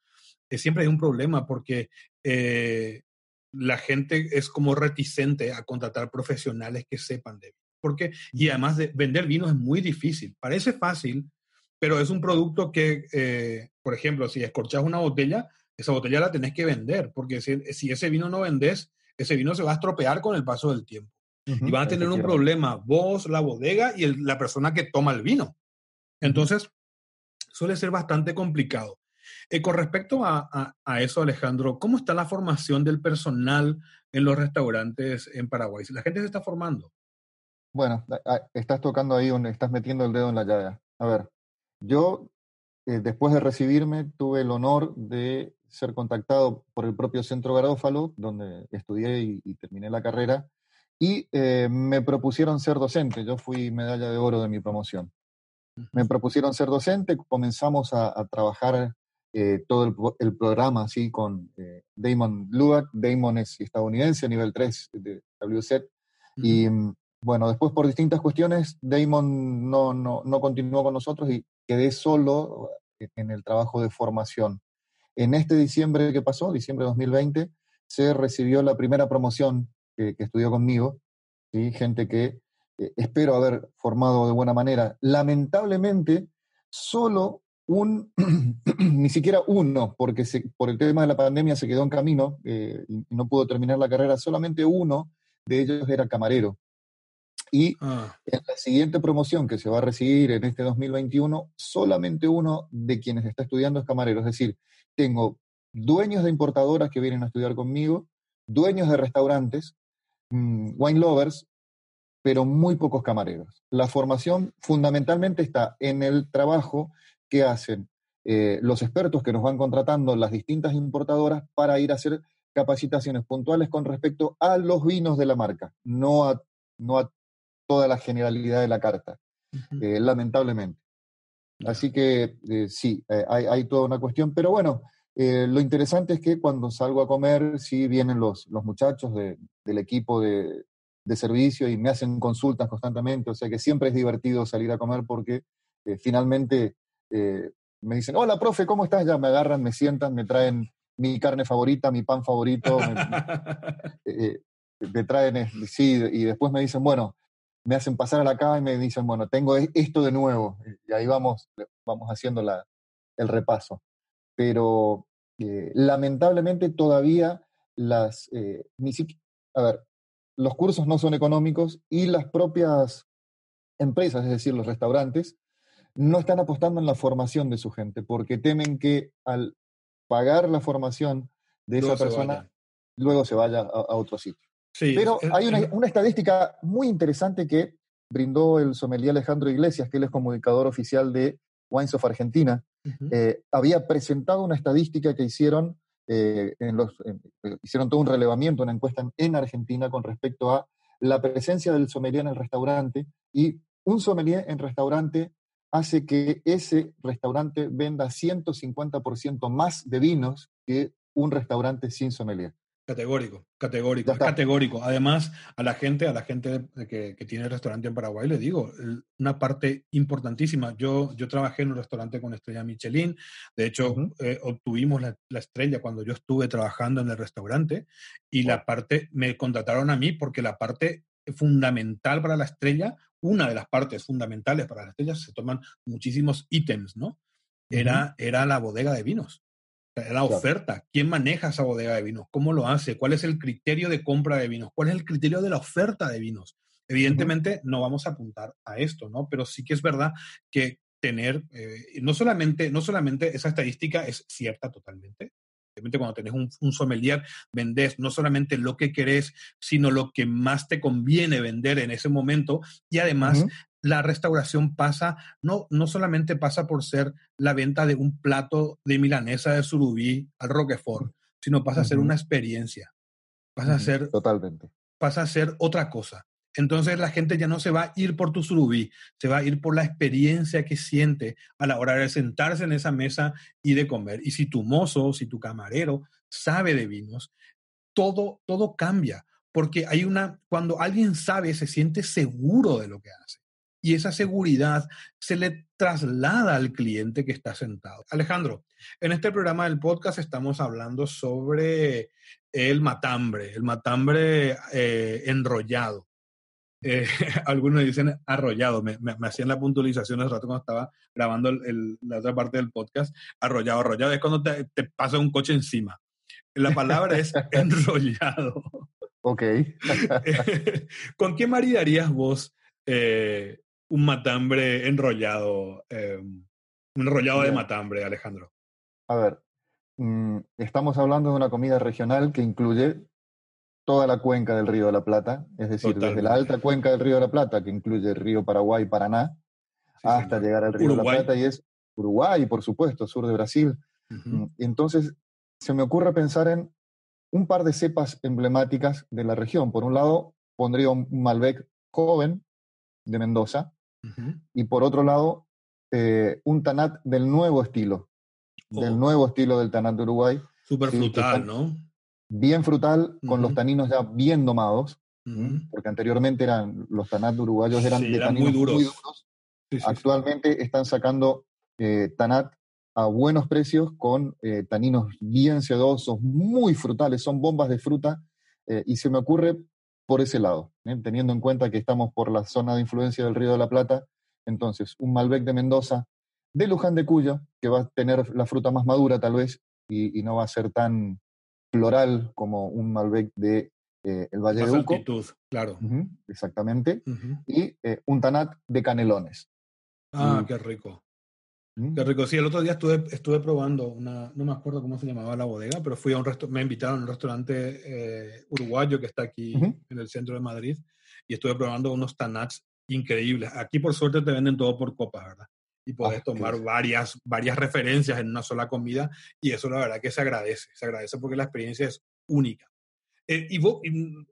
siempre hay un problema porque eh, la gente es como reticente a contratar profesionales que sepan de vino. Porque, y además de vender vino es muy difícil. Parece fácil, pero es un producto que, eh, por ejemplo, si escorchas una botella, esa botella la tenés que vender, porque si, si, ese vino no vendes, ese vino se va a estropear con el paso del tiempo. y van a tener un problema vos, la bodega y la persona que toma el vino. Entonces, suele ser bastante complicado. Eh, con respecto a, eso, Alejandro, ¿cómo está la formación del personal en los restaurantes en Paraguay? ¿La gente se está formando? Bueno, estás tocando ahí, donde estás metiendo el dedo en la llave. A ver, yo eh, después de recibirme tuve el honor de ser contactado por el propio Centro Garófalo, donde estudié y, terminé la carrera, y eh, me propusieron ser docente. Yo fui medalla de oro de mi promoción. Me propusieron ser docente, comenzamos a, a trabajar eh, todo el, programa así con eh, Damon Lugar. Damon es estadounidense, nivel 3 de WZ. Y mm, bueno, después por distintas cuestiones, Damon no, no, no continuó con nosotros y quedé solo en el trabajo de formación. En este diciembre que pasó, diciembre de 2020, se recibió la primera promoción que, estudió conmigo, ¿sí? gente que eh, espero haber formado de buena manera. Lamentablemente, solo un, ni siquiera uno, porque por el tema de la pandemia se quedó en camino eh, y no pudo terminar la carrera, solamente uno de ellos era camarero. Y ah. en la siguiente promoción que se va a recibir en este 2021, solamente uno de quienes está estudiando es camarero. Es decir, tengo dueños de importadoras que vienen a estudiar conmigo, dueños de restaurantes, mm, wine lovers, pero muy pocos camareros. La formación fundamentalmente está en el trabajo que hacen eh, los expertos que nos van contratando las distintas importadoras para ir a hacer capacitaciones puntuales con respecto a los vinos de la marca, no a, no a toda la generalidad de la carta, eh, lamentablemente. Así que eh, sí, hay, hay, toda una cuestión, pero bueno, lo interesante es que cuando salgo a comer, sí vienen los, los muchachos del equipo de, de, servicio y me hacen consultas constantemente, o sea que siempre es divertido salir a comer porque finalmente eh, me dicen, hola, profe, ¿cómo estás? Ya me agarran, me sientan, me traen mi carne favorita, mi pan favorito, me, eh, eh, traen, sí, y después me dicen, bueno, me hacen pasar a la cama y me dicen, bueno, tengo e-, esto de nuevo, y ahí vamos, vamos haciendo la, el repaso. Pero lamentablemente todavía las, ni siquiera, a ver, los cursos no son económicos y las propias empresas, es decir, los restaurantes, no están apostando en la formación de su gente, porque temen que al pagar la formación de esa persona, luego se vaya a, otro sitio. Pero hay una, estadística muy interesante que brindó el sommelier Alejandro Iglesias, que él es comunicador oficial de Wines of Argentina, eh, había presentado una estadística que hicieron, eh, en los, hicieron todo un relevamiento, una encuesta en, Argentina con respecto a la presencia del sommelier en el restaurante y un sommelier en restaurante hace que ese restaurante venda 150% más de vinos que un restaurante sin sommelier. Categórico, categórico, categórico. Además, a la gente, a la gente que, que, tiene restaurante en Paraguay, le digo, una parte importantísima. Yo, yo trabajé en un restaurante con estrella Michelin. De hecho, eh, obtuvimos la, estrella cuando yo estuve trabajando en el restaurante y la parte, me contrataron a mí porque la parte fundamental para la estrella, una de las partes fundamentales para la estrella, se toman muchísimos ítems, ¿no? Era, era la bodega de vinos la oferta. ¿Quién maneja esa bodega de vinos? ¿Cómo lo hace? ¿Cuál es el criterio de compra de vinos? ¿Cuál es el criterio de la oferta de vinos? Evidentemente no vamos a apuntar a esto, ¿no? Pero sí que es verdad que tener, eh, no, solamente, no solamente esa estadística es cierta totalmente, cuando tenés un, un, sommelier, vendés no solamente lo que querés, sino lo que más te conviene vender en ese momento. Y además, la restauración pasa, no, no solamente pasa por ser la venta de un plato de milanesa de surubí al Roquefort, sino pasa a ser una experiencia. Pasa a ser. Totalmente. Pasa a ser otra cosa. Entonces la gente ya no se va a ir por tu surubí, se va a ir por la experiencia que siente a la hora de sentarse en esa mesa y de comer. Y si tu mozo, si tu camarero sabe de vinos, todo, todo cambia. Porque hay una, cuando alguien sabe, se siente seguro de lo que hace y esa seguridad se le traslada al cliente que está sentado. Alejandro, en este programa del podcast estamos hablando sobre el matambre, el matambre eh, enrollado. Eh, algunos dicen arrollado, me, hacían la puntualización hace rato cuando estaba grabando la otra parte del podcast. Arrollado, arrollado es cuando te, pasa un coche encima. La palabra es enrollado. Ok. ¿Con qué maridarías vos eh, un matambre enrollado, eh, un enrollado de matambre, Alejandro? A ver, mm, estamos hablando de una comida regional que incluye toda la cuenca del Río de la Plata, es decir, desde la alta cuenca del Río de la Plata, que incluye el río Paraguay y Paraná, hasta llegar al Río de la Plata, y es Uruguay, por supuesto, sur de Brasil. Mm, entonces, se me ocurre pensar en un par de cepas emblemáticas de la región. Por un lado, pondría un Malbec joven de Mendoza, y por otro lado, eh, un Tanat del nuevo estilo, del oh. nuevo estilo del Tanat de Uruguay. Súper frutal, ¿no? Bien frutal, con los taninos ya bien domados, porque anteriormente eran los Tanat uruguayos eran de taninos muy duros. Actualmente están sacando eh, Tanat a buenos precios con eh, taninos bien sedosos, muy frutales, son bombas de fruta, y se me ocurre por ese lado, ¿eh? teniendo en cuenta que estamos por la zona de influencia del Río de la Plata. Entonces, un Malbec de Mendoza, de Luján de Cuyo, que va a tener la fruta más madura tal vez y, no va a ser tan floral como un Malbec de eh, el Valle de Uco. claro. exactamente. Y eh, un Tanat de canelones. Ah, qué rico. Qué rico. Sí, el otro día estuve, estuve probando una, no me acuerdo cómo se llamaba la bodega, pero fui a un resto, me invitaron a un restaurante eh, uruguayo que está aquí en el centro de Madrid y estuve probando unos tanats increíbles. Aquí por suerte te venden todo por copas, ¿verdad? Y puedes ah, tomar varias, varias referencias en una sola comida y eso la verdad que se agradece, se agradece porque la experiencia es única. Eh, y, vos,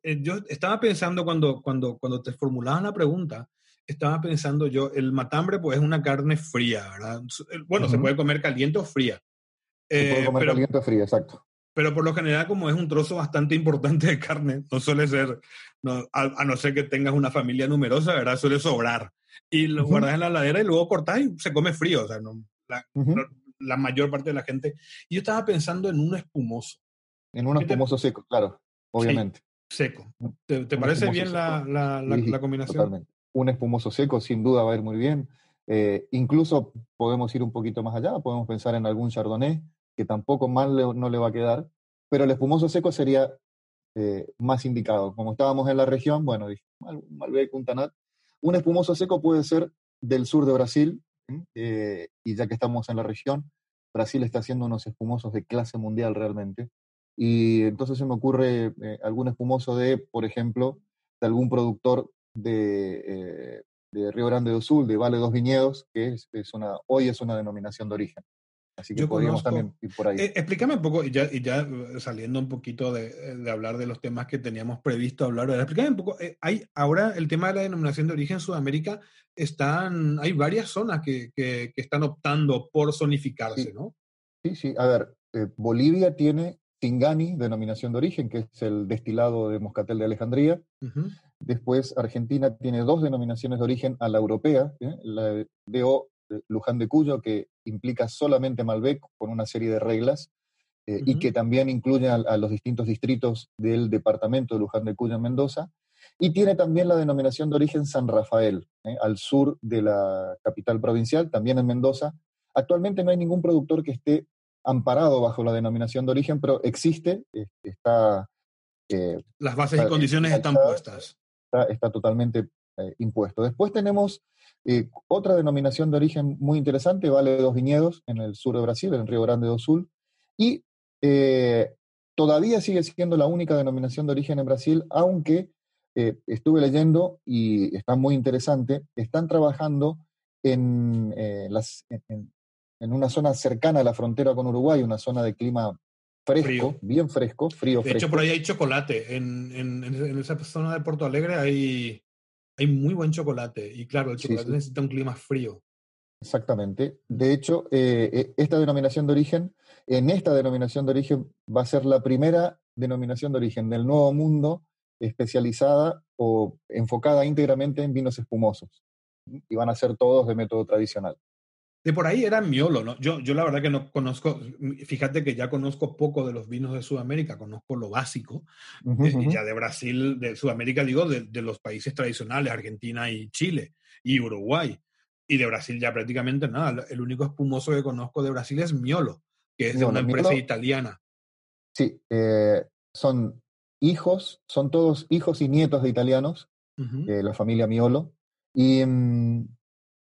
eh, yo estaba pensando cuando, cuando, cuando te formulaban la pregunta, estaba pensando yo, el matambre pues es una carne fría, ¿verdad? Bueno, se puede comer caliente o fría. Se puede eh, comer caliente o fría, exacto. Pero por lo general, como es un trozo bastante importante de carne, no suele ser, a, no ser que tengas una familia numerosa, ¿verdad? Suele sobrar. Y lo guardas en la ladera y luego cortas y se come frío, o sea, no, la, mayor parte de la gente. Y yo estaba pensando en un espumoso. En un espumoso seco, claro, obviamente. seco. ¿Te, parece bien la, la, combinación? Totalmente un espumoso seco sin duda va a ir muy bien. Eh, incluso podemos ir un poquito más allá, podemos pensar en algún chardonnay, que tampoco mal no le va a quedar, pero el espumoso seco sería eh, más indicado. Como estábamos en la región, bueno, dije, Malbec, un Tanat. Un espumoso seco puede ser del sur de Brasil, eh, y ya que estamos en la región, Brasil está haciendo unos espumosos de clase mundial realmente. Y entonces se me ocurre algún espumoso de, por ejemplo, de algún productor de, eh, Río Grande do Sul, de Vale dos Viñedos, que es, hoy es una denominación de origen. Así que Yo podríamos conozco- también ir por ahí. Eh, explícame un poco, y ya, y ya eh, saliendo un poquito de, de hablar de los temas que teníamos previsto hablar, explícame un poco, eh, hay ahora el tema de la denominación de origen Sudamérica, están, hay varias zonas que, que- que están optando por zonificarse, Sí. ¿no? Sí, sí. A ver, eh, Bolivia tiene Tingani, denominación de origen, que es el destilado de Moscatel de Alejandría. Después, Argentina tiene dos denominaciones de origen a la europea, ¿eh? la de DO Luján de Cuyo, que implica solamente Malbec con una serie de reglas, eh, y que también incluye a, a los distintos distritos del departamento de Luján de Cuyo en Mendoza. Y tiene también la denominación de origen San Rafael, ¿eh? al sur de la capital provincial, también en Mendoza. Actualmente no hay ningún productor que esté amparado bajo la denominación de origen, pero existe, eh, está, Las bases y Está- condiciones están está- puestas. está, está totalmente impuesto. Después tenemos eh, otra denominación de origen muy interesante, Vale dos Viñedos, en el sur de Brasil, en Río Grande do Sul, y eh, todavía sigue siendo la única denominación de origen en Brasil, aunque eh, estuve leyendo y está muy interesante, están trabajando en, eh, las, en- en- en una zona cercana a la frontera con Uruguay, una zona de clima fresco, Frío. bien fresco, frío, De fresco. hecho, por ahí hay chocolate. En, en- en esa zona de Porto Alegre hay, hay muy buen chocolate. Y claro, el chocolate sí. necesita un clima frío. Exactamente. De hecho, eh, eh, esta denominación de origen, en esta denominación de origen va a ser la primera denominación de origen del Nuevo Mundo especializada o enfocada íntegramente en vinos espumosos. Y van a ser todos de método tradicional. De por ahí era miolo, ¿no? Yo, yo la verdad que no conozco, fíjate que ya conozco poco de los vinos de Sudamérica, conozco lo básico. Eh, ya de Brasil, de Sudamérica, digo, de, de los países tradicionales, Argentina y Chile y Uruguay. Y de Brasil ya prácticamente nada. El único espumoso que conozco de Brasil es Miolo, que es de una empresa Miolo. italiana. Sí, eh, son hijos, son todos hijos y nietos de italianos, eh, la familia Miolo. Y mm,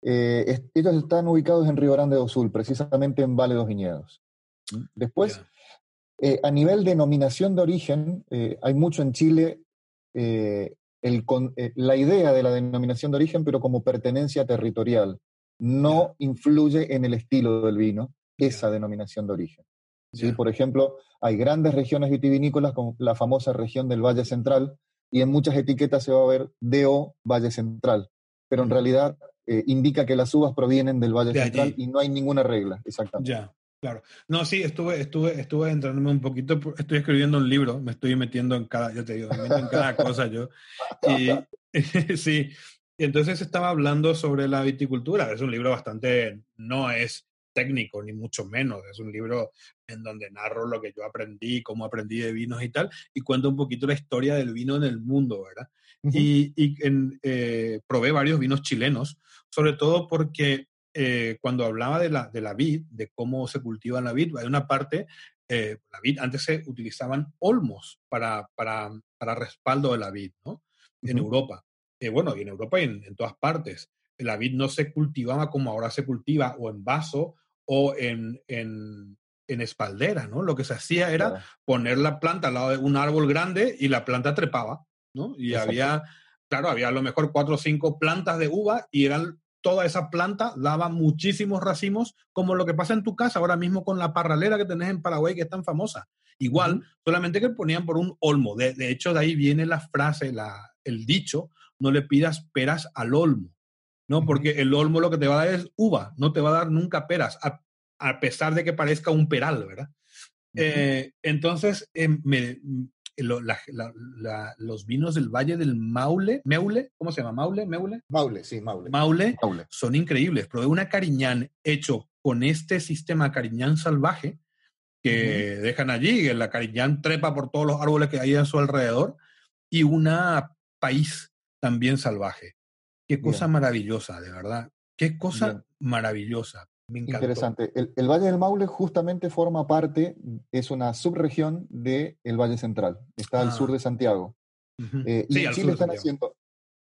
eh, es- ellos están ubicados en Río Grande do Sul, precisamente en Vale dos Viñedos. Después, Ya. Eh, a nivel denominación de origen, eh, hay mucho en Chile eh, el con- eh, la idea de la denominación de origen, pero como pertenencia territorial. No influye en el estilo del vino esa denominación de origen. ¿sí? Ya. Por ejemplo, hay grandes regiones vitivinícolas como la famosa región del Valle Central, y en muchas etiquetas se va a ver DO Valle Central, pero en Ujú. realidad eh, indica que las uvas provienen del Valle De Central allí. y no hay ninguna regla, exactamente. Ya, claro. No, sí, estuve, estuve, estuve entrándome un poquito, estoy escribiendo un libro, me estoy metiendo en cada, yo te digo, me meto en cada cosa yo. Y sí, y entonces estaba hablando sobre la viticultura. Es un libro bastante, no es técnico, ni mucho menos. Es un libro en donde narro lo que yo aprendí, cómo aprendí de vinos y tal, y cuento un poquito la historia del vino en el mundo, ¿verdad? Y, y en, eh, probé varios vinos chilenos, sobre todo porque eh, cuando hablaba de la, de la vid, de cómo se cultiva la vid, hay una parte, eh, la vid, antes se utilizaban olmos para, para, para respaldo de la vid, ¿no? En. Europa. Eh, bueno, y en Europa y en, en todas partes. La vid no se cultivaba como ahora se cultiva, o en vaso o en, en, en espaldera, ¿no? Lo que se hacía era Claro. poner la planta al lado de un árbol grande y la planta trepaba, ¿no? Y Exacto. había, claro, había a lo mejor cuatro o cinco plantas de uva y eran toda esa planta daba muchísimos racimos, como lo que pasa en tu casa ahora mismo con la parralera que tenés en Paraguay, que es tan famosa. Igual, solamente que ponían por un olmo. De, de hecho, de ahí viene la frase, la, el dicho, no le pidas peras al olmo, ¿no? Porque el olmo lo que te va a dar es uva, no te va a dar nunca peras, a, a pesar de que parezca un peral, ¿verdad? Eh, entonces, eh, me- lo- la- la- la- los vinos del Valle del Maule, Meule, ¿cómo se llama? Maule, Meule, Maule, sí, Maule. Maule, Maule. son increíbles. Probé una cariñán hecho con este sistema cariñán salvaje que dejan allí, que la cariñán trepa por todos los árboles que hay a su alrededor, y una país también salvaje. Qué cosa Bien. maravillosa, de verdad. Qué cosa Bien. maravillosa. Me encantó. Interesante. El, el Valle del Maule justamente forma parte, es una subregión del Valle Central. Está al Ah. sur de Santiago. Eh, y Sí, en al Chile de están haciendo,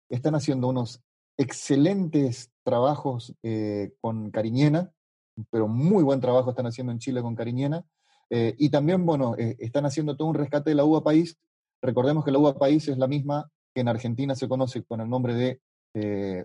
están haciendo unos excelentes trabajos eh, con Cariñena, pero muy buen trabajo están haciendo en Chile con Cariñena. Eh, y también, bueno, están haciendo todo un rescate de la uva país. Recordemos que la uva país es la misma en Argentina se conoce con el nombre de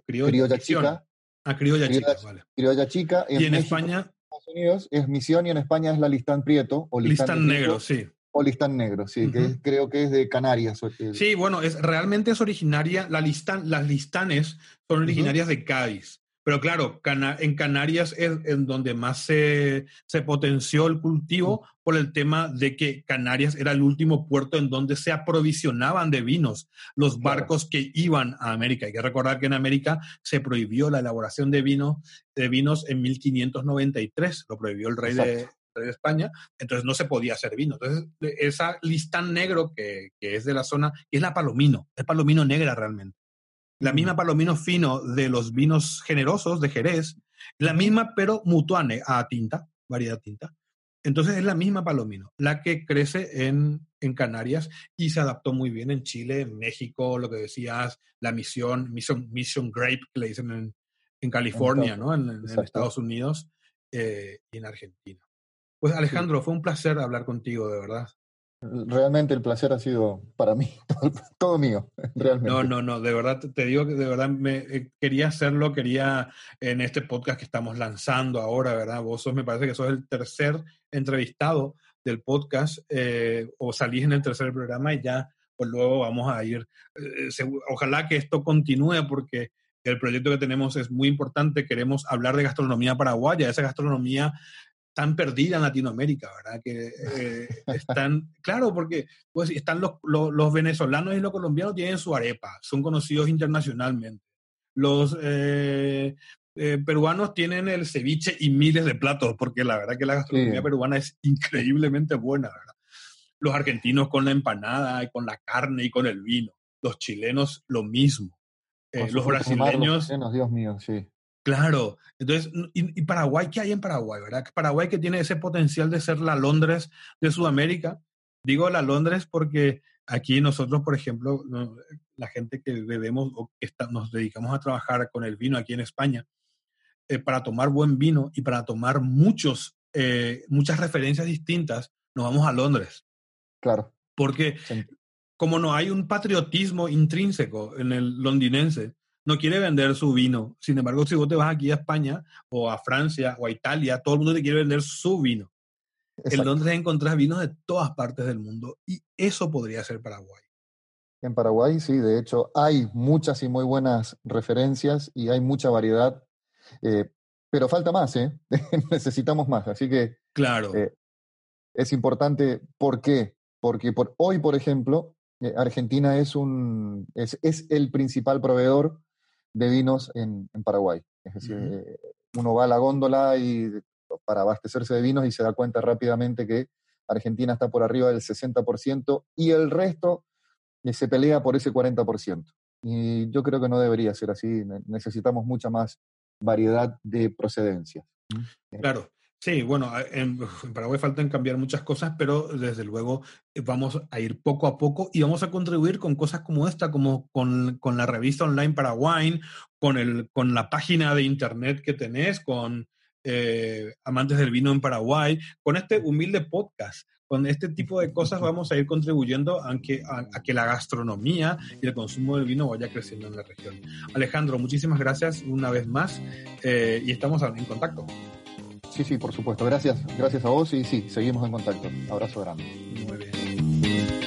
Criolla, criolla chica. Ah, criolla Criolla, chica, vale. criolla chica. Y en México, España, Estados Unidos es misión y en España es la listán prieto o listán, trigo, negro, sí. O listán negro, sí, que es- creo que es de Canarias. Sí, bueno, es, realmente es originaria, la listan, las listanes son originarias de Cádiz. Pero claro, Cana- en Canarias es en donde más se, se potenció el cultivo por el tema de que Canarias era el último puerto en donde se aprovisionaban de vinos los Claro. barcos que iban a América. Hay que recordar que en América se prohibió la elaboración de vino de vinos en 1593, lo prohibió el rey de, Exacto. rey de España, entonces no se podía hacer vino. Entonces, esa listán negro que, que es de la zona, es la palomino, es palomino negra realmente. La misma palomino fino de los vinos generosos de Jerez, la misma pero mutuane a tinta, variedad tinta. Entonces es la misma palomino, la que crece en, en Canarias y se adaptó muy bien en Chile, en México, lo que decías, la misión, Mission, Mission Grape, que le dicen en, en California, ¿no? En. Estados Unidos eh, y en Argentina. Pues Alejandro, fue un placer hablar contigo, de verdad. Realmente el placer ha sido para mí, todo, todo mío, realmente. No, no, no, de verdad te- digo que de verdad me eh, quería hacerlo, quería en este podcast que estamos lanzando ahora, ¿verdad? Vos sos, me parece que sos el tercer entrevistado del podcast eh, o salís en el tercer programa y ya, pues luego vamos a ir. eh, ojalá que esto continúe porque el proyecto que tenemos es muy importante. Queremos hablar de gastronomía paraguaya, esa gastronomía tan perdida en Latinoamérica, ¿verdad? Que eh, están, claro, porque pues están los, los, los venezolanos y los colombianos tienen su arepa, son conocidos internacionalmente. Los eh, eh, peruanos tienen el ceviche y miles de platos, porque la verdad que la gastronomía Sí. peruana es increíblemente buena, ¿verdad? Los argentinos con la empanada y con la carne y con el vino. Los chilenos lo mismo. Los brasileños chilenos, Dios mío, sí. Claro, entonces, y, y Paraguay, ¿qué hay en Paraguay, verdad? Paraguay que tiene ese potencial de ser la Londres de Sudamérica. Digo la Londres porque aquí nosotros, por ejemplo, no, la gente que bebemos o que está- nos dedicamos a trabajar con el vino aquí en España, eh, para tomar buen vino y para tomar muchos, eh, muchas referencias distintas, nos vamos a Londres. Claro. Porque Sí. como no hay un patriotismo intrínseco en el londinense, no quiere vender su vino. Sin embargo, si vos te vas aquí a España o a Francia o a Italia, todo el mundo te quiere vender su vino. En Exacto. Londres encontrás vinos de todas partes del mundo y eso podría ser Paraguay. En Paraguay, sí, de hecho, hay muchas y muy buenas referencias y hay mucha variedad, eh, pero falta más, ¿eh? Necesitamos más. Así que Claro, Eh, es importante. ¿Por qué? Porque por, hoy, por ejemplo, eh, Argentina es, un, es, es el principal proveedor de vinos en, en Paraguay. Es decir, eh, uno va a la góndola y, para abastecerse de vinos y se da cuenta rápidamente que Argentina está por arriba del 60% y el resto eh, se pelea por ese 40%. Y yo creo que no debería ser así. Ne- Necesitamos mucha más variedad de procedencias. claro. Sí, bueno, en, en Paraguay faltan cambiar muchas cosas, pero desde luego eh, vamos a ir poco a poco y vamos a contribuir con cosas como esta, como con, con la revista online Paraguay, con, el, con la página de internet que tenés, con eh, Amantes del Vino en Paraguay, con este humilde podcast. Con este tipo de cosas vamos a ir contribuyendo a que, a, a que la gastronomía y el consumo del vino vaya creciendo en la región. Alejandro, muchísimas gracias una vez más eh, y estamos en contacto. Sí, sí, por supuesto. Gracias, gracias a vos y sí, seguimos en contacto. Abrazo grande. Muy bien.